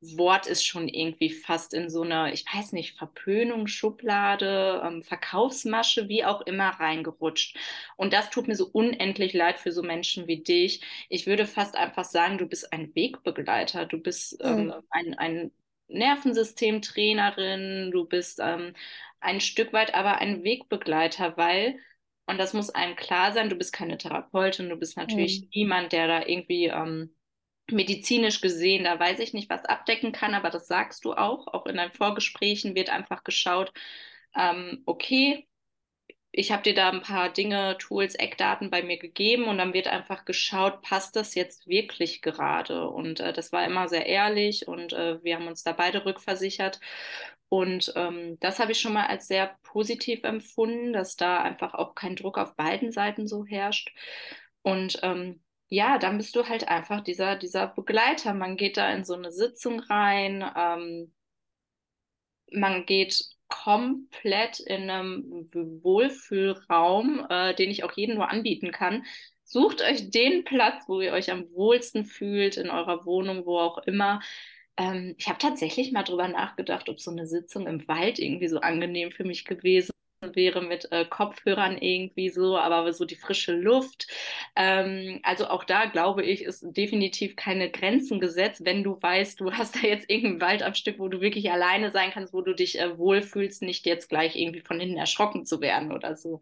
Wort ist schon irgendwie fast in so eine, ich weiß nicht, Verpönung, Schublade, ähm, Verkaufsmasche, wie auch immer reingerutscht. Und das tut mir so unendlich leid für so Menschen wie dich. Ich würde fast einfach sagen, du bist ein Wegbegleiter, du bist ähm, mhm. ein, ein Nervensystemtrainerin, du bist ähm, ein Stück weit aber ein Wegbegleiter, weil, und das muss einem klar sein, du bist keine Therapeutin, du bist natürlich mhm. niemand, der da irgendwie ähm, medizinisch gesehen, da weiß ich nicht, was abdecken kann, aber das sagst du auch. Auch in deinen Vorgesprächen wird einfach geschaut, ähm, okay, ich habe dir da ein paar Dinge, Tools, Eckdaten bei mir gegeben und dann wird einfach geschaut, passt das jetzt wirklich gerade? Und äh, das war immer sehr ehrlich und äh, wir haben uns da beide rückversichert. Und ähm, das habe ich schon mal als sehr positiv empfunden, dass da einfach auch kein Druck auf beiden Seiten so herrscht. Und ähm, ja, dann bist du halt einfach dieser, dieser Begleiter. Man geht da in so eine Sitzung rein, ähm, man geht komplett in einem Wohlfühlraum, äh, den ich auch jedem nur anbieten kann. Sucht euch den Platz, wo ihr euch am wohlsten fühlt, in eurer Wohnung, wo auch immer. Ähm, ich habe tatsächlich mal drüber nachgedacht, ob so eine Sitzung im Wald irgendwie so angenehm für mich gewesen wäre mit äh, Kopfhörern irgendwie so, aber so die frische Luft. Ähm, also auch da glaube ich, ist definitiv keine Grenzen gesetzt, wenn du weißt, du hast da jetzt irgendein Wald am Stück, wo du wirklich alleine sein kannst, wo du dich äh, wohlfühlst, nicht jetzt gleich irgendwie von hinten erschrocken zu werden oder so.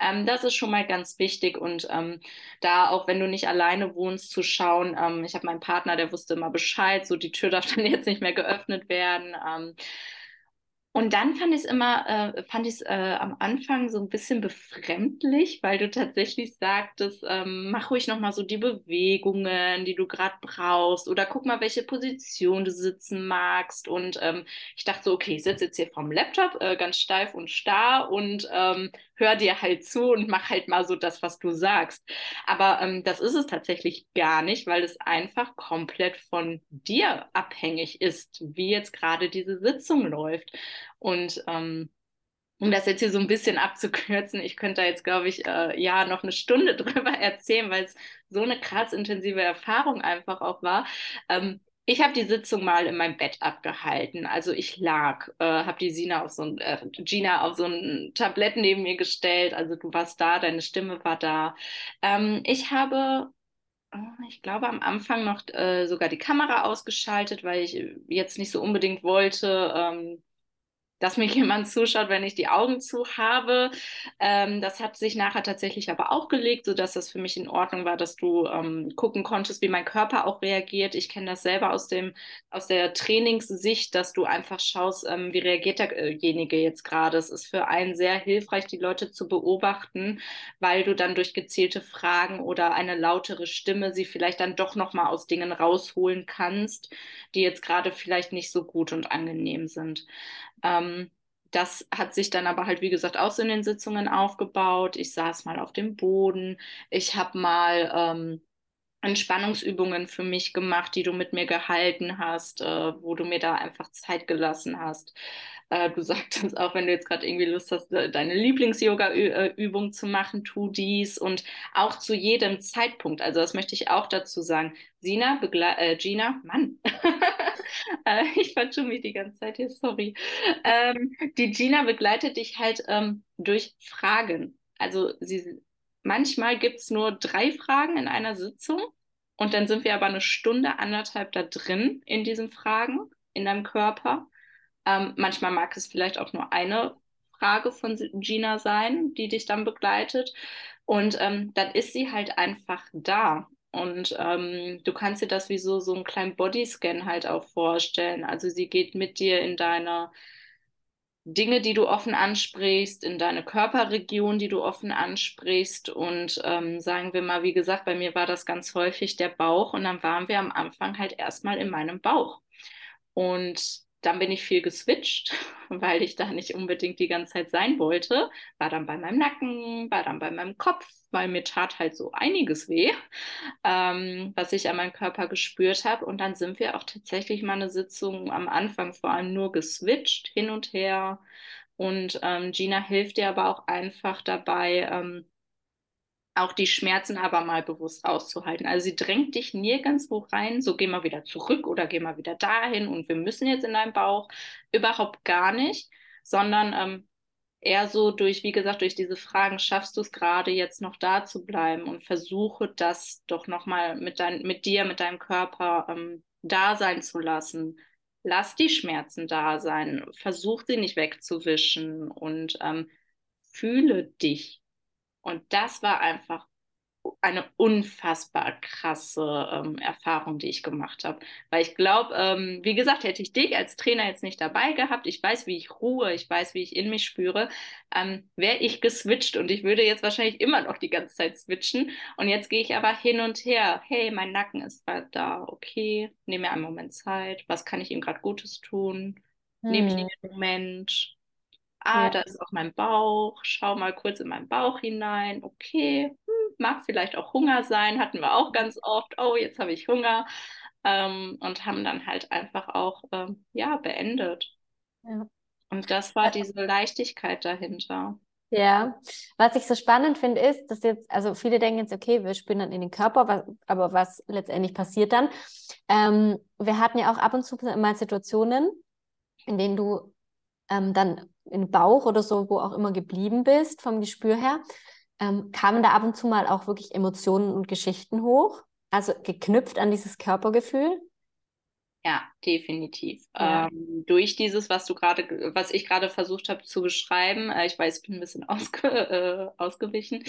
Ähm, das ist schon mal ganz wichtig und ähm, da auch wenn du nicht alleine wohnst, zu schauen. Ähm, ich habe meinen Partner, der wusste immer Bescheid, so die Tür darf [laughs] dann jetzt nicht mehr geöffnet werden. Und dann fand ich es immer, äh, fand ich es äh, am Anfang so ein bisschen befremdlich, weil du tatsächlich sagtest, ähm, mach ruhig nochmal so die Bewegungen, die du gerade brauchst, oder guck mal, welche Position du sitzen magst. Und ähm, ich dachte so, okay, ich sitze jetzt hier vom Laptop äh, ganz steif und starr und ähm, hör dir halt zu und mach halt mal so das, was du sagst. Aber ähm, das ist es tatsächlich gar nicht, weil es einfach komplett von dir abhängig ist, wie jetzt gerade diese Sitzung läuft. Und ähm, um das jetzt hier so ein bisschen abzukürzen, ich könnte da jetzt, glaube ich, äh, ja, noch eine Stunde [laughs] drüber erzählen, weil es so eine krass intensive Erfahrung einfach auch war. Ähm, ich habe die Sitzung mal in meinem Bett abgehalten. Also ich lag, äh, habe die Sina auf so ein, äh, Gina auf so ein Tablett neben mir gestellt. Also du warst da, deine Stimme war da. Ähm, ich habe oh, ich glaube, am Anfang noch äh, sogar die Kamera ausgeschaltet, weil ich jetzt nicht so unbedingt wollte, ähm, dass mir [laughs] jemand zuschaut, wenn ich die Augen zu habe. Ähm, das hat sich nachher tatsächlich aber auch gelegt, sodass das für mich in Ordnung war, dass du ähm, gucken konntest, wie mein Körper auch reagiert. Ich kenne das selber aus dem aus der Trainingssicht, dass du einfach schaust, ähm, wie reagiert derjenige jetzt gerade. Es ist für einen sehr hilfreich, die Leute zu beobachten, weil du dann durch gezielte Fragen oder eine lautere Stimme sie vielleicht dann doch noch mal aus Dingen rausholen kannst, die jetzt gerade vielleicht nicht so gut und angenehm sind. Ähm, das hat sich dann aber halt, wie gesagt, auch so in den Sitzungen aufgebaut. Ich saß mal auf dem Boden. Ich habe mal ähm, Entspannungsübungen für mich gemacht, die du mit mir gehalten hast, äh, wo du mir da einfach Zeit gelassen hast. Äh, du [laughs] sagtest auch, wenn du jetzt gerade irgendwie Lust hast, deine Lieblings-Yoga-Übung zu machen, tu dies und auch zu jedem Zeitpunkt. Also das möchte ich auch dazu sagen. Sina, Begle äh, Gina, Mann, [laughs] [laughs] äh, ich vertue mich die ganze Zeit hier, sorry. Ähm, die Gina begleitet dich halt ähm, durch Fragen. Also sie, manchmal gibt es nur drei Fragen in einer Sitzung und dann sind wir aber eine Stunde, anderthalb da drin in diesen Fragen in deinem Körper. Ähm, manchmal mag es vielleicht auch nur eine Frage von Gina sein, die dich dann begleitet. Und ähm, dann ist sie halt einfach da. Und ähm, du kannst dir das wie so, so einen kleinen Bodyscan halt auch vorstellen. Also sie geht mit dir in deine Dinge, die du offen ansprichst, in deine Körperregion, die du offen ansprichst. Und ähm, sagen wir mal, wie gesagt, bei mir war das ganz häufig der Bauch. Und dann waren wir am Anfang halt erstmal in meinem Bauch. Und dann bin ich viel geswitcht, [laughs] weil ich da nicht unbedingt die ganze Zeit sein wollte. War dann bei meinem Nacken, war dann bei meinem Kopf, weil mir tat halt so einiges weh, ähm, was ich an meinem Körper gespürt habe. Und dann sind wir auch tatsächlich mal eine Sitzung am Anfang vor allem nur geswitcht, hin und her. Und ähm, Gina hilft dir aber auch einfach dabei, ähm, auch die Schmerzen aber mal bewusst auszuhalten. Also sie drängt dich nirgendwo rein, so geh mal wieder zurück oder geh mal wieder dahin und wir müssen jetzt in deinen Bauch. Überhaupt gar nicht, sondern ähm, eher so durch, wie gesagt, durch diese Fragen, schaffst du es gerade jetzt noch da zu bleiben und versuche das doch nochmal mit, mit dir, mit deinem Körper ähm, da sein zu lassen. Lass die Schmerzen da sein, versuch sie nicht wegzuwischen und ähm, fühle dich und das war einfach eine unfassbar krasse ähm, Erfahrung, die ich gemacht habe. Weil ich glaube, ähm, wie gesagt, hätte ich dich als Trainer jetzt nicht dabei gehabt, ich weiß, wie ich ruhe, ich weiß, wie ich in mich spüre, ähm, wäre ich geswitcht und ich würde jetzt wahrscheinlich immer noch die ganze Zeit switchen. Und jetzt gehe ich aber hin und her. Hey, mein Nacken ist bald da. Okay, nehme mir einen Moment Zeit. Was kann ich ihm gerade Gutes tun? Hm. Nehme ich hm. den Moment? Ah, ja. da ist auch mein Bauch, schau mal kurz in meinen Bauch hinein, okay, hm, mag vielleicht auch Hunger sein, hatten wir auch ganz oft, oh, jetzt habe ich Hunger ähm, und haben dann halt einfach auch, ähm, ja, beendet. Ja. Und das war diese Leichtigkeit dahinter. Ja, was ich so spannend finde, ist, dass jetzt, also viele denken jetzt, okay, wir spüren dann in den Körper, was, aber was letztendlich passiert dann? Ähm, wir hatten ja auch ab und zu mal Situationen, in denen du ähm, dann im Bauch oder so, wo auch immer geblieben bist, vom Gespür her, ähm, kamen da ab und zu mal auch wirklich Emotionen und Geschichten hoch? Also geknüpft an dieses Körpergefühl? Ja, definitiv. Ja. Ähm, durch dieses, was du gerade, was ich gerade versucht habe zu beschreiben, äh, ich weiß, ich bin ein bisschen [laughs] ausge, äh, ausgewichen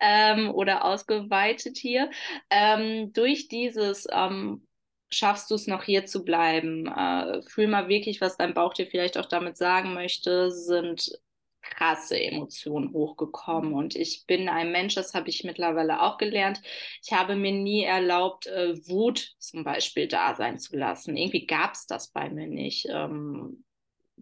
ähm, oder ausgeweitet hier, ähm, durch dieses ähm, schaffst du es noch hier zu bleiben? Äh, fühl mal wirklich, was dein Bauch dir vielleicht auch damit sagen möchte, sind krasse Emotionen hochgekommen. Und ich bin ein Mensch, das habe ich mittlerweile auch gelernt. Ich habe mir nie erlaubt, äh, Wut zum Beispiel da sein zu lassen. Irgendwie gab es das bei mir nicht. Ähm,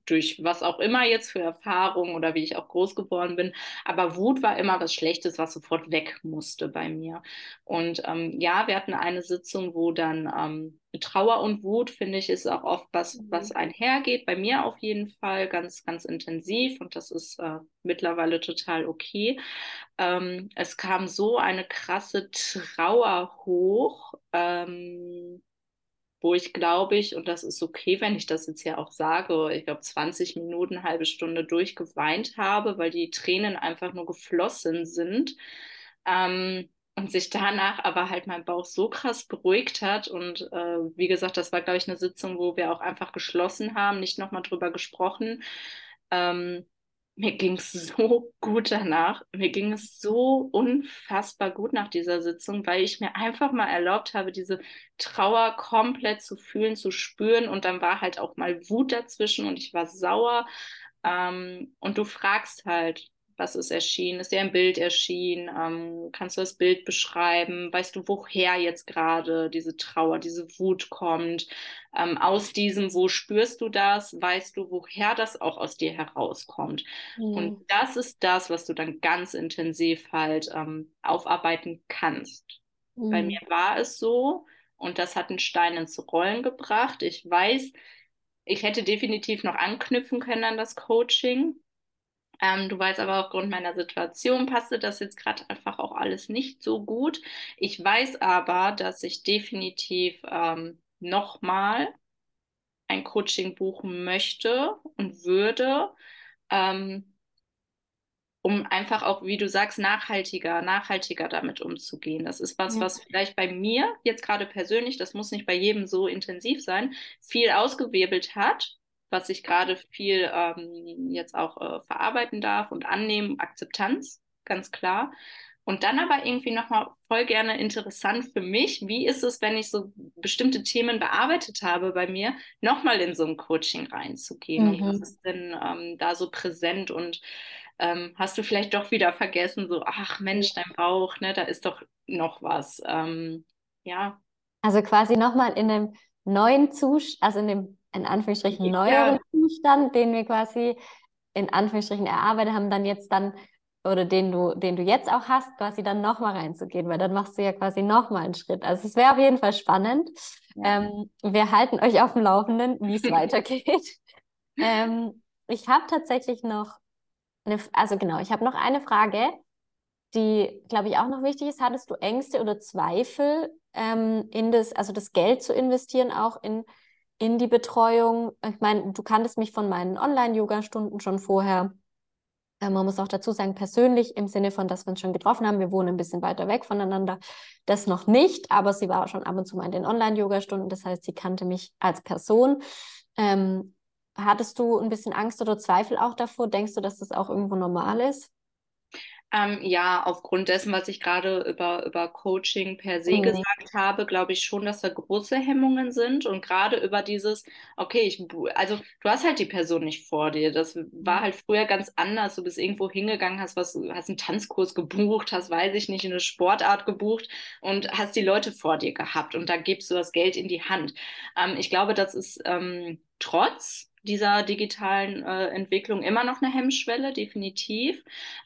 durch was auch immer jetzt für Erfahrungen oder wie ich auch groß geworden bin. Aber Wut war immer was Schlechtes, was sofort weg musste bei mir. Und ähm, ja, wir hatten eine Sitzung, wo dann ähm, Trauer und Wut, finde ich, ist auch oft was, mhm. was einhergeht. Bei mir auf jeden Fall ganz, ganz intensiv und das ist äh, mittlerweile total okay. Ähm, es kam so eine krasse Trauer hoch. Ähm, wo ich glaube ich, und das ist okay, wenn ich das jetzt ja auch sage, ich glaube 20 Minuten, halbe Stunde durchgeweint habe, weil die Tränen einfach nur geflossen sind. Ähm, und sich danach aber halt mein Bauch so krass beruhigt hat. Und äh, wie gesagt, das war, glaube ich, eine Sitzung, wo wir auch einfach geschlossen haben, nicht nochmal drüber gesprochen. Ähm, mir ging es so [laughs] gut danach. Mir ging es so unfassbar gut nach dieser Sitzung, weil ich mir einfach mal erlaubt habe, diese Trauer komplett zu fühlen, zu spüren. Und dann war halt auch mal Wut dazwischen und ich war sauer. Ähm, und du fragst halt, was ist erschienen? Ist dir ein Bild erschienen? Ähm, kannst du das Bild beschreiben? Weißt du, woher jetzt gerade diese Trauer, diese Wut kommt? Ähm, aus diesem, wo spürst du das? Weißt du, woher das auch aus dir herauskommt? Mhm. Und das ist das, was du dann ganz intensiv halt ähm, aufarbeiten kannst. Mhm. Bei mir war es so und das hat einen Stein ins Rollen gebracht. Ich weiß, ich hätte definitiv noch anknüpfen können an das Coaching. Ähm, du weißt aber aufgrund meiner Situation passte das jetzt gerade einfach auch alles nicht so gut. Ich weiß aber, dass ich definitiv ähm, nochmal ein Coaching buchen möchte und würde, ähm, um einfach auch, wie du sagst, nachhaltiger, nachhaltiger damit umzugehen. Das ist was, ja. was vielleicht bei mir jetzt gerade persönlich, das muss nicht bei jedem so intensiv sein, viel ausgewirbelt hat was ich gerade viel ähm, jetzt auch äh, verarbeiten darf und annehmen, Akzeptanz, ganz klar. Und dann aber irgendwie nochmal voll gerne interessant für mich, wie ist es, wenn ich so bestimmte Themen bearbeitet habe bei mir, nochmal in so ein Coaching reinzugehen? Mhm. Und was ist denn ähm, da so präsent und ähm, hast du vielleicht doch wieder vergessen, so, ach Mensch, dein Bauch, ne, da ist doch noch was. Ähm, ja. Also quasi nochmal in einem neuen Zustand, also in dem in Anführungsstrichen neueren ja. Zustand, den wir quasi in Anführungsstrichen erarbeitet haben, dann jetzt dann oder den du, den du jetzt auch hast, quasi dann nochmal reinzugehen, weil dann machst du ja quasi nochmal einen Schritt. Also es wäre auf jeden Fall spannend. Ja. Ähm, wir halten euch auf dem Laufenden, wie es [laughs] weitergeht. Ähm, ich habe tatsächlich noch eine, also genau, ich habe noch eine Frage, die, glaube ich, auch noch wichtig ist. Hattest du Ängste oder Zweifel ähm, in das, also das Geld zu investieren, auch in in die Betreuung. Ich meine, du kanntest mich von meinen Online-Yoga-Stunden schon vorher. Äh, man muss auch dazu sagen, persönlich im Sinne von, dass wir uns schon getroffen haben. Wir wohnen ein bisschen weiter weg voneinander. Das noch nicht, aber sie war schon ab und zu mal in den Online-Yoga-Stunden. Das heißt, sie kannte mich als Person. Ähm, hattest du ein bisschen Angst oder Zweifel auch davor? Denkst du, dass das auch irgendwo normal ist? Ähm, ja, aufgrund dessen, was ich gerade über, über Coaching per se mhm. gesagt habe, glaube ich schon, dass da große Hemmungen sind. Und gerade über dieses, okay, ich, also du hast halt die Person nicht vor dir. Das war mhm. halt früher ganz anders. Du bist irgendwo hingegangen, hast was, hast einen Tanzkurs gebucht, hast, weiß ich nicht, eine Sportart gebucht und hast die Leute vor dir gehabt und da gibst du das Geld in die Hand. Ähm, ich glaube, das ist ähm, trotz dieser digitalen äh, Entwicklung immer noch eine Hemmschwelle, definitiv.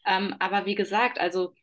Ähm, aber wie gesagt, also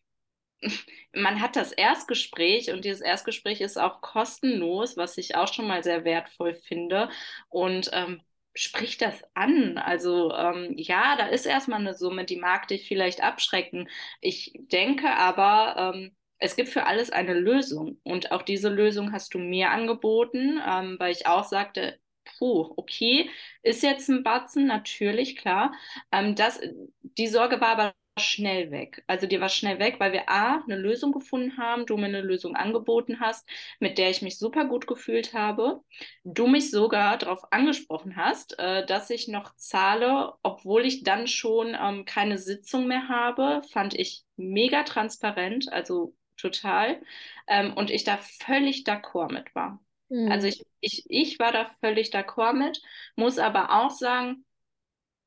[laughs] man hat das Erstgespräch und dieses Erstgespräch ist auch kostenlos, was ich auch schon mal sehr wertvoll finde. Und ähm, sprich das an. Also ähm, ja, da ist erstmal eine Summe, die mag dich vielleicht abschrecken. Ich denke aber, ähm, es gibt für alles eine Lösung. Und auch diese Lösung hast du mir angeboten, ähm, weil ich auch sagte, puh, okay, ist jetzt ein Batzen, natürlich, klar. Ähm, das, die Sorge war aber schnell weg. Also die war schnell weg, weil wir A, eine Lösung gefunden haben, du mir eine Lösung angeboten hast, mit der ich mich super gut gefühlt habe. Du mich sogar darauf angesprochen hast, äh, dass ich noch zahle, obwohl ich dann schon ähm, keine Sitzung mehr habe, fand ich mega transparent, also total. Ähm, und ich da völlig d'accord mit war. Mhm. Also ich, ich, ich war da völlig d'accord mit, muss aber auch sagen,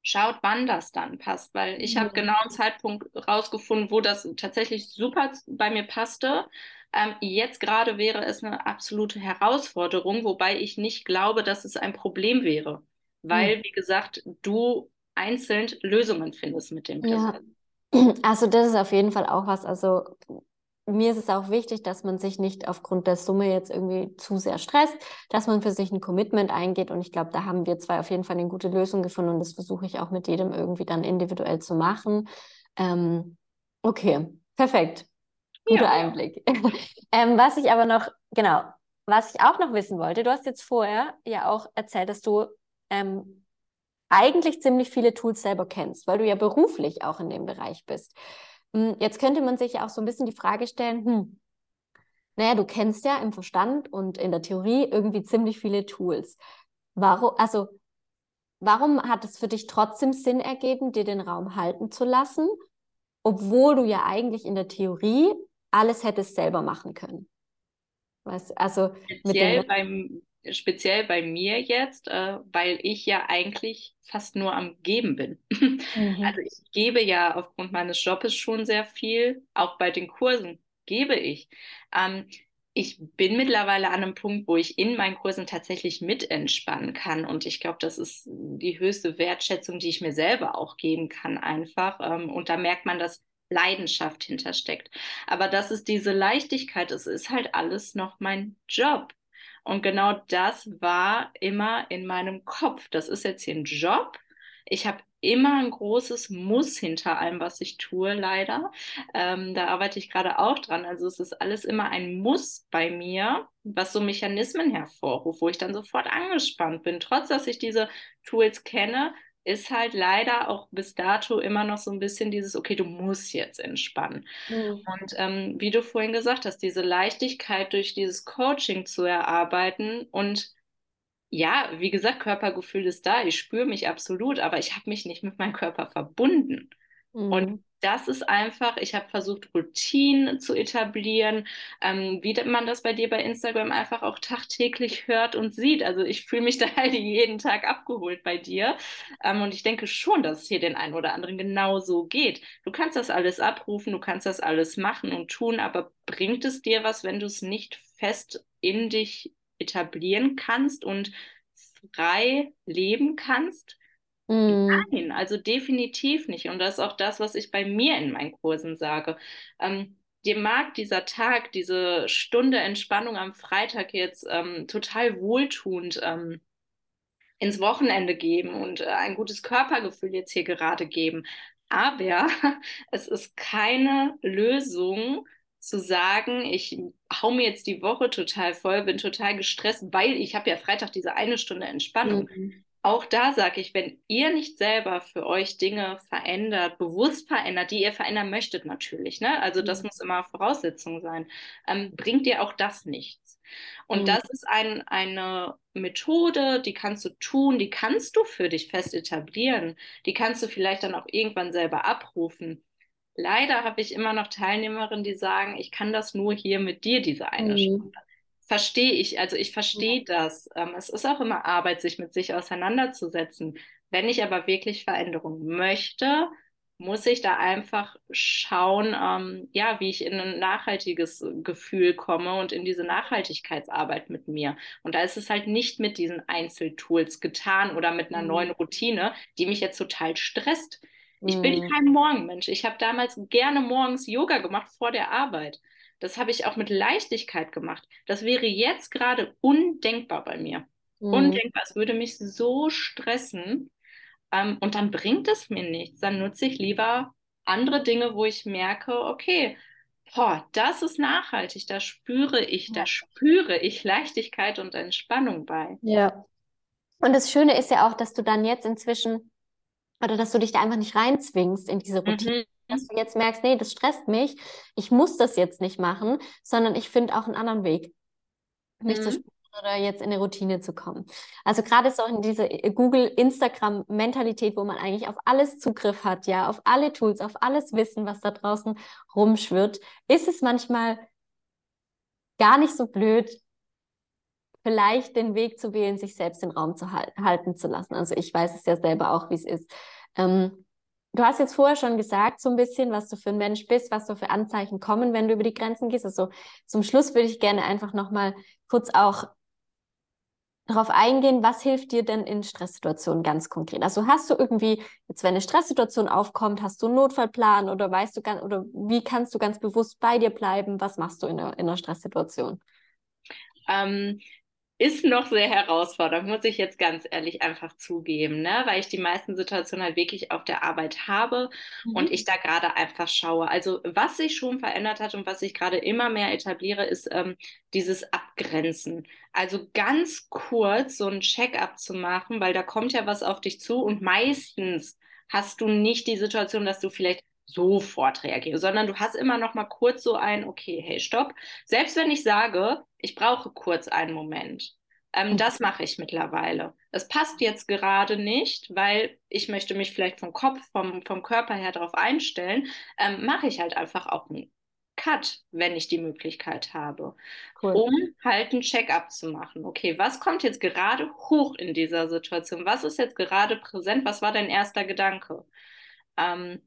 schaut, wann das dann passt, weil ich mhm. habe genau einen Zeitpunkt rausgefunden, wo das tatsächlich super bei mir passte. Ähm, jetzt gerade wäre es eine absolute Herausforderung, wobei ich nicht glaube, dass es ein Problem wäre, weil, mhm. wie gesagt, du einzeln Lösungen findest mit dem. Ja. [clears throat] Also das ist auf jeden Fall auch was, also mir ist es auch wichtig, dass man sich nicht aufgrund der Summe jetzt irgendwie zu sehr stresst, dass man für sich ein Commitment eingeht. Und ich glaube, da haben wir zwei auf jeden Fall eine gute Lösung gefunden und das versuche ich auch mit jedem irgendwie dann individuell zu machen. Ähm, okay, perfekt. Guter ja. Einblick. [laughs] ähm, was ich aber noch, genau, was ich auch noch wissen wollte, du hast jetzt vorher ja auch erzählt, dass du ähm, eigentlich ziemlich viele Tools selber kennst, weil du ja beruflich auch in dem Bereich bist. Hm, jetzt könnte man sich ja auch so ein bisschen die Frage stellen, hm, naja, du kennst ja im Verstand und in der Theorie irgendwie ziemlich viele Tools. Warum, also, warum hat es für dich trotzdem Sinn ergeben, dir den Raum halten zu lassen, obwohl du ja eigentlich in der Theorie alles hättest selber machen können? Weißt, also speziell, beim, speziell bei mir jetzt, äh, weil ich ja eigentlich fast nur am Geben bin. [laughs] Mhm. Also ich gebe ja aufgrund meines Jobs schon sehr viel, auch bei den Kursen gebe ich. Ähm, ich bin mittlerweile an einem Punkt, wo ich in meinen Kursen tatsächlich mit entspannen kann. Und ich glaube, das ist die höchste Wertschätzung, die ich mir selber auch geben kann, einfach. Ähm, und da merkt man, dass Leidenschaft hintersteckt. Aber das ist diese Leichtigkeit. Es ist halt alles noch mein Job. Und genau das war immer in meinem Kopf. Das ist jetzt hier ein Job. Ich habe immer ein großes Muss hinter allem, was ich tue, leider. Ähm, da arbeite ich gerade auch dran. Also es ist alles immer ein Muss bei mir, was so Mechanismen hervorruft, wo ich dann sofort angespannt bin. Trotz dass ich diese Tools kenne, ist halt leider auch bis dato immer noch so ein bisschen dieses, okay, du musst jetzt entspannen. Mhm. Und ähm, wie du vorhin gesagt hast, diese Leichtigkeit durch dieses Coaching zu erarbeiten und ja, wie gesagt, Körpergefühl ist da, ich spüre mich absolut, aber ich habe mich nicht mit meinem Körper verbunden. Mhm. Und das ist einfach, ich habe versucht, Routinen zu etablieren, ähm, wie man das bei dir bei Instagram einfach auch tagtäglich hört und sieht. Also ich fühle mich [laughs] da halt jeden Tag abgeholt bei dir. Ähm, und ich denke schon, dass es hier den einen oder anderen genauso geht. Du kannst das alles abrufen, du kannst das alles machen und tun, aber bringt es dir was, wenn du es nicht fest in dich etablieren kannst und frei leben kannst? Mhm. Nein, also definitiv nicht. Und das ist auch das, was ich bei mir in meinen Kursen sage. Ähm, dir mag dieser Tag, diese Stunde Entspannung am Freitag jetzt ähm, total wohltuend ähm, ins Wochenende geben und äh, ein gutes Körpergefühl jetzt hier gerade geben. Aber [laughs] es ist keine Lösung zu sagen, ich hau mir jetzt die Woche total voll, bin total gestresst, weil ich habe ja Freitag diese eine Stunde Entspannung. Mhm auch da sage ich, wenn ihr nicht selber für euch Dinge verändert, bewusst verändert, die ihr verändern möchtet natürlich, ne? also das mhm. muss immer Voraussetzung sein, ähm, bringt dir auch das nichts. Und mhm. das ist ein, eine Methode, die kannst du tun, die kannst du für dich fest etablieren, die kannst du vielleicht dann auch irgendwann selber abrufen. Leider habe ich immer noch Teilnehmerinnen, die sagen, ich kann das nur hier mit dir, diese eine mhm. Stunde verstehe ich, also ich verstehe das. Ähm, es ist auch immer Arbeit, sich mit sich auseinanderzusetzen. Wenn ich aber wirklich Veränderung möchte, muss ich da einfach schauen, ähm, ja, wie ich in ein nachhaltiges Gefühl komme und in diese Nachhaltigkeitsarbeit mit mir. Und da ist es halt nicht mit diesen Einzeltools getan oder mit einer mhm. neuen Routine, die mich jetzt total stresst. Ich mhm. bin kein Morgenmensch. Ich habe damals gerne morgens Yoga gemacht vor der Arbeit. Das habe ich auch mit Leichtigkeit gemacht. Das wäre jetzt gerade undenkbar bei mir. Mhm. Undenkbar. Es würde mich so stressen. Ähm, und dann bringt es mir nichts. Dann nutze ich lieber andere Dinge, wo ich merke, okay, boah, das ist nachhaltig. Da spüre ich, da spüre ich Leichtigkeit und Entspannung bei. Ja. Und das Schöne ist ja auch, dass du dann jetzt inzwischen oder dass du dich da einfach nicht reinzwingst in diese Routine. Mhm dass du jetzt merkst, nee, das stresst mich, ich muss das jetzt nicht machen, sondern ich finde auch einen anderen Weg, mich mhm. zu spüren oder jetzt in eine Routine zu kommen. Also gerade so in diese Google, Instagram-Mentalität, wo man eigentlich auf alles Zugriff hat, ja, auf alle Tools, auf alles Wissen, was da draußen rumschwirrt, ist es manchmal gar nicht so blöd, vielleicht den Weg zu wählen, sich selbst den Raum zu halten, halten zu lassen. Also ich weiß es ja selber auch, wie es ist. Ähm, du hast jetzt vorher schon gesagt, so ein bisschen, was du für ein Mensch bist, was so für Anzeichen kommen, wenn du über die Grenzen gehst. Also zum Schluss würde ich gerne einfach nochmal kurz auch darauf eingehen, was hilft dir denn in Stresssituationen ganz konkret? Also hast du irgendwie, jetzt wenn eine Stresssituation aufkommt, hast du einen Notfallplan oder weißt du ganz, oder wie kannst du ganz bewusst bei dir bleiben? Was machst du in einer, in einer Stresssituation? Ähm, ist noch sehr herausfordernd, muss ich jetzt ganz ehrlich einfach zugeben, ne? weil ich die meisten Situationen halt wirklich auf der Arbeit habe mhm. und ich da gerade einfach schaue. Also was sich schon verändert hat und was ich gerade immer mehr etabliere, ist ähm, dieses Abgrenzen. Also ganz kurz so ein Check-up zu machen, weil da kommt ja was auf dich zu und meistens hast du nicht die Situation, dass du vielleicht sofort reagierst, sondern du hast immer noch mal kurz so ein, okay, hey, stopp. Selbst wenn ich sage, ich brauche kurz einen Moment. Ähm, mhm. Das mache ich mittlerweile. Es passt jetzt gerade nicht, weil ich möchte mich vielleicht vom Kopf, vom, vom Körper her darauf einstellen. Ähm, mache ich halt einfach auch einen Cut, wenn ich die Möglichkeit habe, cool. um halt ein Check-up zu machen. Okay, was kommt jetzt gerade hoch in dieser Situation? Was ist jetzt gerade präsent? Was war dein erster Gedanke? Ähm,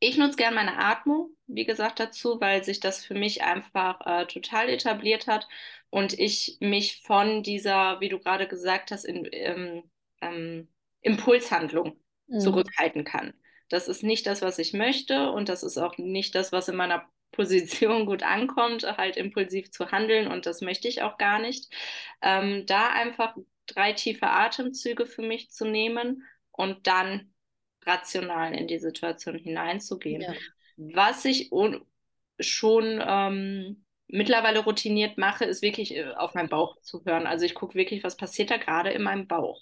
ich nutze gerne meine Atmung, wie gesagt, dazu, weil sich das für mich einfach äh, total etabliert hat und ich mich von dieser, wie du gerade gesagt hast, in, ähm, ähm, Impulshandlung mhm. zurückhalten kann. Das ist nicht das, was ich möchte und das ist auch nicht das, was in meiner [laughs] Position gut ankommt, halt impulsiv zu handeln und das möchte ich auch gar nicht. Ähm, da einfach drei tiefe Atemzüge für mich zu nehmen und dann rational in die Situation hineinzugehen. Ja. Was ich schon ähm, mittlerweile routiniert mache, ist wirklich äh, auf meinen Bauch zu hören. Also ich gucke wirklich, was passiert da gerade in meinem Bauch.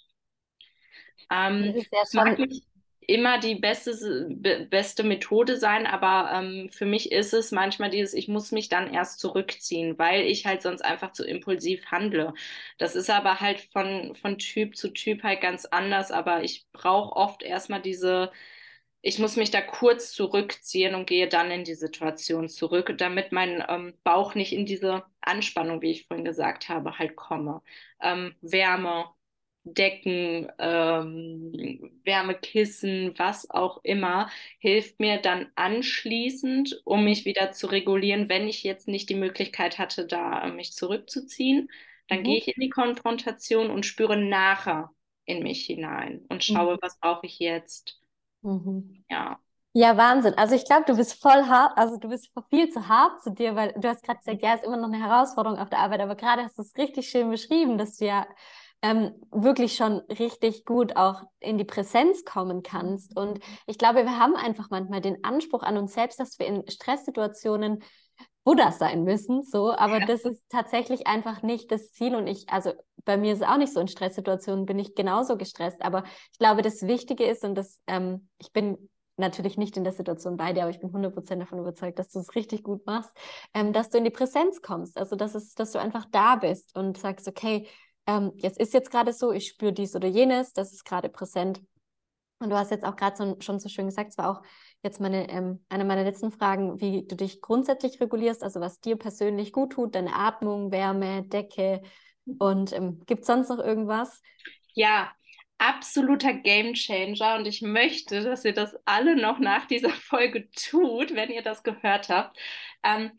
Ähm, das ist ja schon immer die beste, be beste Methode sein, aber ähm, für mich ist es manchmal dieses, ich muss mich dann erst zurückziehen, weil ich halt sonst einfach zu impulsiv handle. Das ist aber halt von, von Typ zu Typ halt ganz anders, aber ich brauche oft erstmal diese, ich muss mich da kurz zurückziehen und gehe dann in die Situation zurück, damit mein ähm, Bauch nicht in diese Anspannung, wie ich vorhin gesagt habe, halt komme. Ähm, Wärme, Decken, ähm, Wärmekissen, was auch immer, hilft mir dann anschließend, um mich wieder zu regulieren, wenn ich jetzt nicht die Möglichkeit hatte, da mich zurückzuziehen. Dann mhm. gehe ich in die Konfrontation und spüre nachher in mich hinein und schaue, mhm. was brauche ich jetzt. Mhm. Ja. Ja, Wahnsinn. Also ich glaube, du bist voll hart, also du bist viel zu hart zu dir, weil du hast gerade gesagt, ja, ist immer noch eine Herausforderung auf der Arbeit, aber gerade hast du es richtig schön beschrieben, dass du ja ähm, wirklich schon richtig gut auch in die Präsenz kommen kannst. Und ich glaube, wir haben einfach manchmal den Anspruch an uns selbst, dass wir in Stresssituationen Buddha sein müssen, so, aber ja. das ist tatsächlich einfach nicht das Ziel. Und ich, also bei mir ist es auch nicht so, in Stresssituationen bin ich genauso gestresst, aber ich glaube, das Wichtige ist und das, ähm, ich bin natürlich nicht in der Situation bei dir, aber ich bin 100% davon überzeugt, dass du es richtig gut machst, ähm, dass du in die Präsenz kommst, also dass, es, dass du einfach da bist und sagst, okay, ähm, jetzt ist jetzt gerade so, ich spüre dies oder jenes, das ist gerade präsent. Und du hast jetzt auch gerade so, schon so schön gesagt, es war auch jetzt meine, ähm, eine meiner letzten Fragen, wie du dich grundsätzlich regulierst, also was dir persönlich gut tut, deine Atmung, Wärme, Decke. Und ähm, gibt es sonst noch irgendwas? Ja, absoluter Game Changer und ich möchte, dass ihr das alle noch nach dieser [laughs] Folge tut, wenn ihr das gehört habt. Ähm,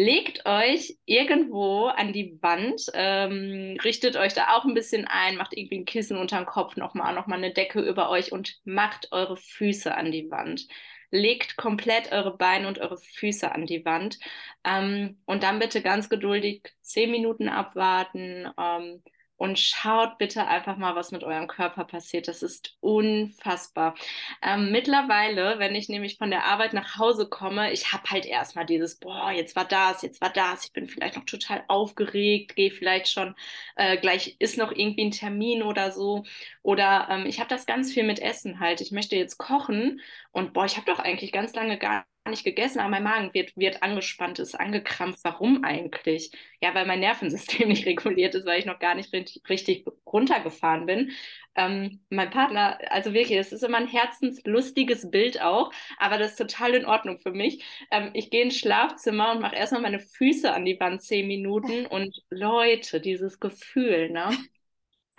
legt euch irgendwo an die Wand, ähm, richtet euch da auch ein bisschen ein, macht irgendwie ein Kissen unter den Kopf nochmal, nochmal eine Decke über euch und macht eure Füße an die Wand. Legt komplett eure Beine und eure Füße an die Wand ähm, und dann bitte ganz geduldig zehn Minuten abwarten. Ähm, und schaut bitte einfach mal, was mit eurem Körper passiert. Das ist unfassbar. Ähm, mittlerweile, wenn ich nämlich von der Arbeit nach Hause komme, ich habe halt erstmal dieses, boah, jetzt war das, jetzt war das, ich bin vielleicht noch total aufgeregt, gehe vielleicht schon, äh, gleich ist noch irgendwie ein Termin oder so. Oder ähm, ich habe das ganz viel mit Essen halt. Ich möchte jetzt kochen und boah, ich habe doch eigentlich ganz lange gar nicht gegessen, aber mein Magen wird, wird angespannt, ist angekrampft. Warum eigentlich? Ja, weil mein Nervensystem [laughs] nicht reguliert ist, weil ich noch gar nicht richtig, runtergefahren bin. Ähm, mein Partner, also wirklich, das ist immer ein herzenslustiges Bild auch, aber das ist total in Ordnung für mich. Ähm, ich gehe ins Schlafzimmer und mache erstmal meine Füße an die Wand zehn Minuten und Leute, dieses Gefühl, ne?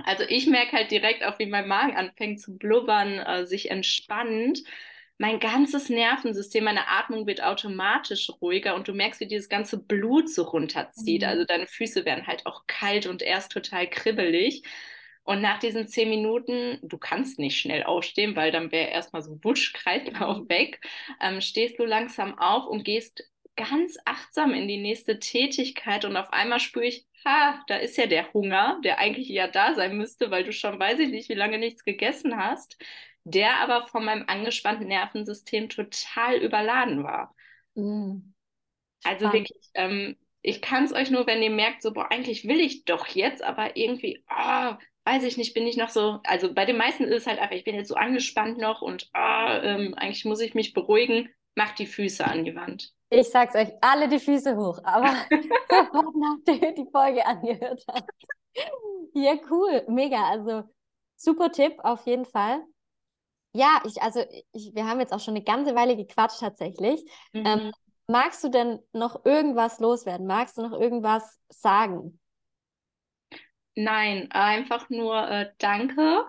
Also ich merke halt direkt auch, wie mein Magen anfängt zu blubbern, äh, sich entspannt mein ganzes Nervensystem, meine Atmung wird automatisch ruhiger und du merkst, wie dieses ganze Blut so runterzieht. Mhm. Also deine Füße werden halt auch kalt und erst total kribbelig. Und nach diesen zehn Minuten, du kannst nicht schnell aufstehen, weil dann wäre erstmal so Wusch, Kreislauf [laughs] weg, ähm, stehst du langsam auf und gehst ganz achtsam in die nächste Tätigkeit und auf einmal spüre ich, ha, da ist ja der Hunger, der eigentlich ja da sein müsste, weil du schon weiß ich nicht, wie lange nichts gegessen hast der aber von meinem angespannten Nervensystem total überladen war. Mhm. Also Spannend. wirklich, ähm, ich kann es euch nur, wenn ihr merkt, so, boah, eigentlich will ich doch jetzt, aber irgendwie, oh, weiß ich nicht, bin ich noch so, also bei den meisten ist es halt einfach, ich bin jetzt so angespannt noch und oh, ähm, eigentlich muss ich mich beruhigen, macht die Füße an die Wand. Ich sag's euch, alle die Füße hoch, aber [laughs] sofort nachdem ihr die Folge angehört habt. Ja, cool, mega, also super Tipp auf jeden Fall. Ja, ich, also ich, wir haben jetzt auch schon eine ganze Weile gequatscht tatsächlich. Mhm. Ähm, magst du denn noch irgendwas loswerden? Magst du noch irgendwas sagen? Nein, einfach nur äh, danke.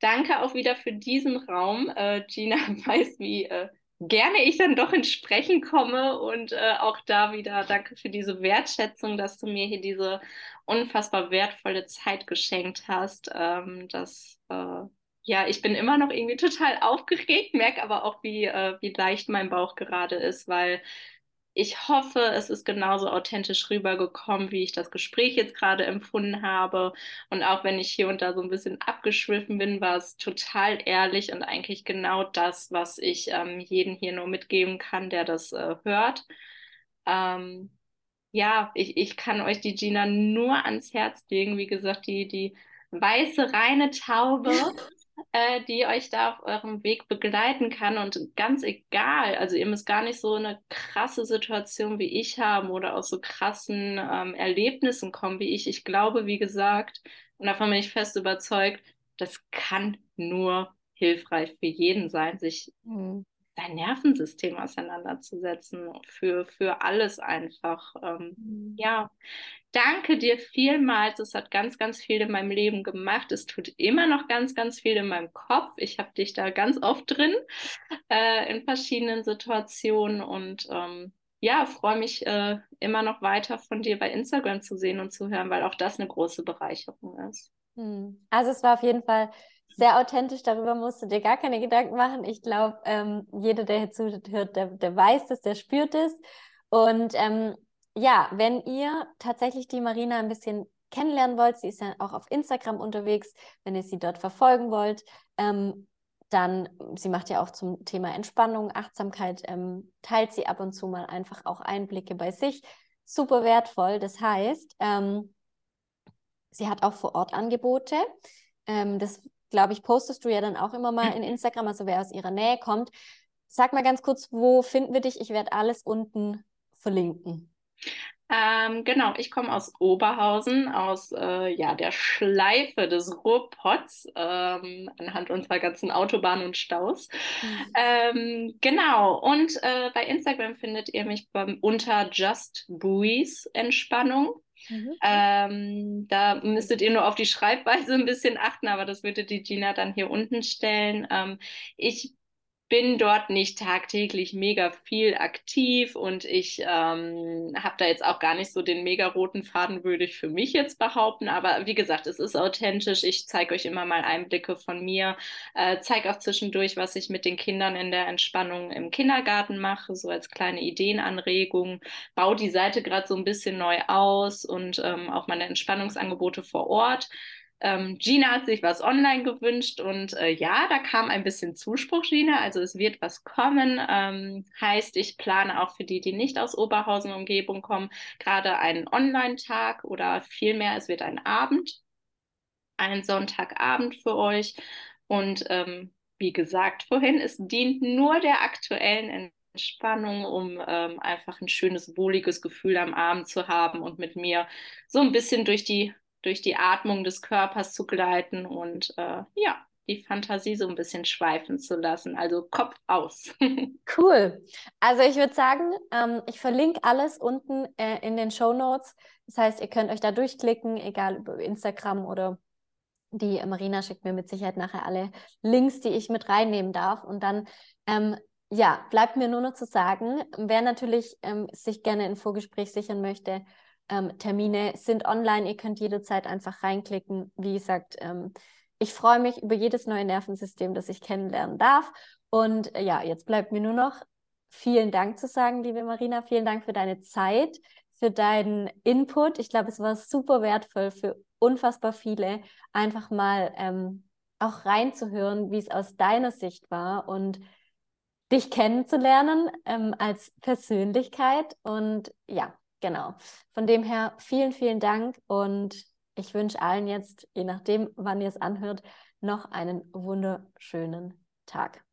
Danke auch wieder für diesen Raum. Äh, Gina [laughs] weiß, wie äh, gerne ich dann doch ins Sprechen komme und äh, auch da wieder danke für diese Wertschätzung, dass du mir hier diese unfassbar wertvolle Zeit geschenkt hast. Ähm, das äh, ja, ich bin immer noch irgendwie total [laughs] aufgeregt, merke aber auch, wie, äh, wie leicht mein Bauch gerade ist, weil ich hoffe, es ist genauso authentisch rübergekommen, wie ich das Gespräch jetzt gerade empfunden habe. Und auch wenn ich hier und da so ein bisschen abgeschwiffen bin, war es total ehrlich und eigentlich genau das, was ich ähm, jedem hier nur mitgeben kann, der das äh, hört. Ähm, ja, ich, ich kann euch die Gina nur ans Herz legen. Wie gesagt, die, die weiße, reine Taube. [laughs] äh, die euch da auf eurem Weg begleiten kann. Und ganz egal, also ihr müsst gar nicht so eine krasse Situation wie ich haben oder aus so krassen ähm, Erlebnissen kommen wie ich. Ich glaube, wie gesagt, und davon bin ich fest überzeugt, das kann nur hilfreich für jeden sein, sich mhm. Sein Nervensystem auseinanderzusetzen, für, für alles einfach. Ähm, mhm. Ja, danke dir vielmals. Es hat ganz, ganz viel in meinem Leben gemacht. Es tut immer noch ganz, ganz viel in meinem Kopf. Ich habe dich da ganz oft drin äh, in verschiedenen Situationen und ähm, ja, freue mich äh, immer noch weiter von dir bei Instagram zu sehen und zu hören, weil auch das eine große Bereicherung ist. Hm. Also es war auf jeden Fall sehr authentisch, darüber musst du dir gar keine Gedanken machen. Ich glaube, ähm, jeder, der hier zuhört, der, der weiß das, der spürt es. Und ähm, ja, wenn ihr tatsächlich die Marina ein bisschen kennenlernen wollt, sie ist ja auch auf Instagram unterwegs, wenn ihr sie dort verfolgen wollt, ähm, dann, sie macht ja auch zum Thema Entspannung, Achtsamkeit, ähm, teilt sie ab und zu mal einfach auch Einblicke bei sich. Super wertvoll. Das heißt, ähm, sie hat auch vor Ort Angebote. Ähm, das, glaube ich, postest du ja dann auch immer mal in Instagram, also wer aus ihrer Nähe kommt. Sag mal ganz kurz, wo finden wir dich? Ich werde alles unten verlinken. Ähm, genau, ich komme aus Oberhausen, aus äh, ja, der Schleife des Ruhrpots, ähm, anhand unserer ganzen Autobahnen und Staus. Mhm. Ähm, genau, und äh, bei Instagram findet ihr mich beim, unter Just Buoys Entspannung. Mhm. Ähm, da müsstet ihr nur auf die Schreibweise ein bisschen achten, aber das würde die Gina dann hier unten stellen. Ähm, ich bin dort nicht tagtäglich mega viel aktiv und ich ähm, habe da jetzt auch gar nicht so den mega roten Faden, würde ich für mich jetzt behaupten. Aber wie gesagt, es ist authentisch. Ich zeige euch immer mal Einblicke von mir, äh, zeige auch zwischendurch, was ich mit den Kindern in der Entspannung im Kindergarten mache, so als kleine Ideenanregung. Baue die Seite gerade so ein bisschen neu aus und ähm, auch meine Entspannungsangebote vor Ort. Ähm, Gina hat sich was online gewünscht und äh, ja, da kam ein bisschen Zuspruch, Gina. Also es wird was kommen. Ähm, heißt, ich plane auch für die, die nicht aus Oberhausen Umgebung kommen, gerade einen Online-Tag oder vielmehr, es wird ein Abend, ein Sonntagabend für euch. Und ähm, wie gesagt vorhin, es dient nur der aktuellen Entspannung, um ähm, einfach ein schönes, wohliges Gefühl am Abend zu haben und mit mir so ein bisschen durch die durch die Atmung des Körpers zu gleiten und äh, ja, die Fantasie so ein bisschen schweifen zu lassen. Also Kopf aus. [laughs] cool. Also ich würde sagen, ähm, ich verlinke alles unten äh, in den Show Notes. Das heißt, ihr könnt euch da durchklicken, egal über Instagram oder die Marina schickt mir mit Sicherheit nachher alle Links, die ich mit reinnehmen darf. Und dann, ähm, ja, bleibt mir nur noch zu sagen, wer natürlich ähm, sich gerne ein Vorgespräch sichern möchte, ähm, Termine sind online. Ihr könnt jederzeit einfach reinklicken. Wie gesagt, ähm, ich freue mich über jedes neue Nervensystem, das ich kennenlernen darf. Und äh, ja, jetzt bleibt mir nur noch vielen Dank zu sagen, liebe Marina. Vielen Dank für deine Zeit, für deinen Input. Ich glaube, es war super wertvoll für unfassbar viele, einfach mal ähm, auch reinzuhören, wie es aus deiner Sicht war und dich kennenzulernen ähm, als Persönlichkeit. Und ja, genau. Von dem her vielen, vielen Dank und ich wünsche allen jetzt, je nachdem, wann ihr es anhört, noch einen wunderschönen Tag.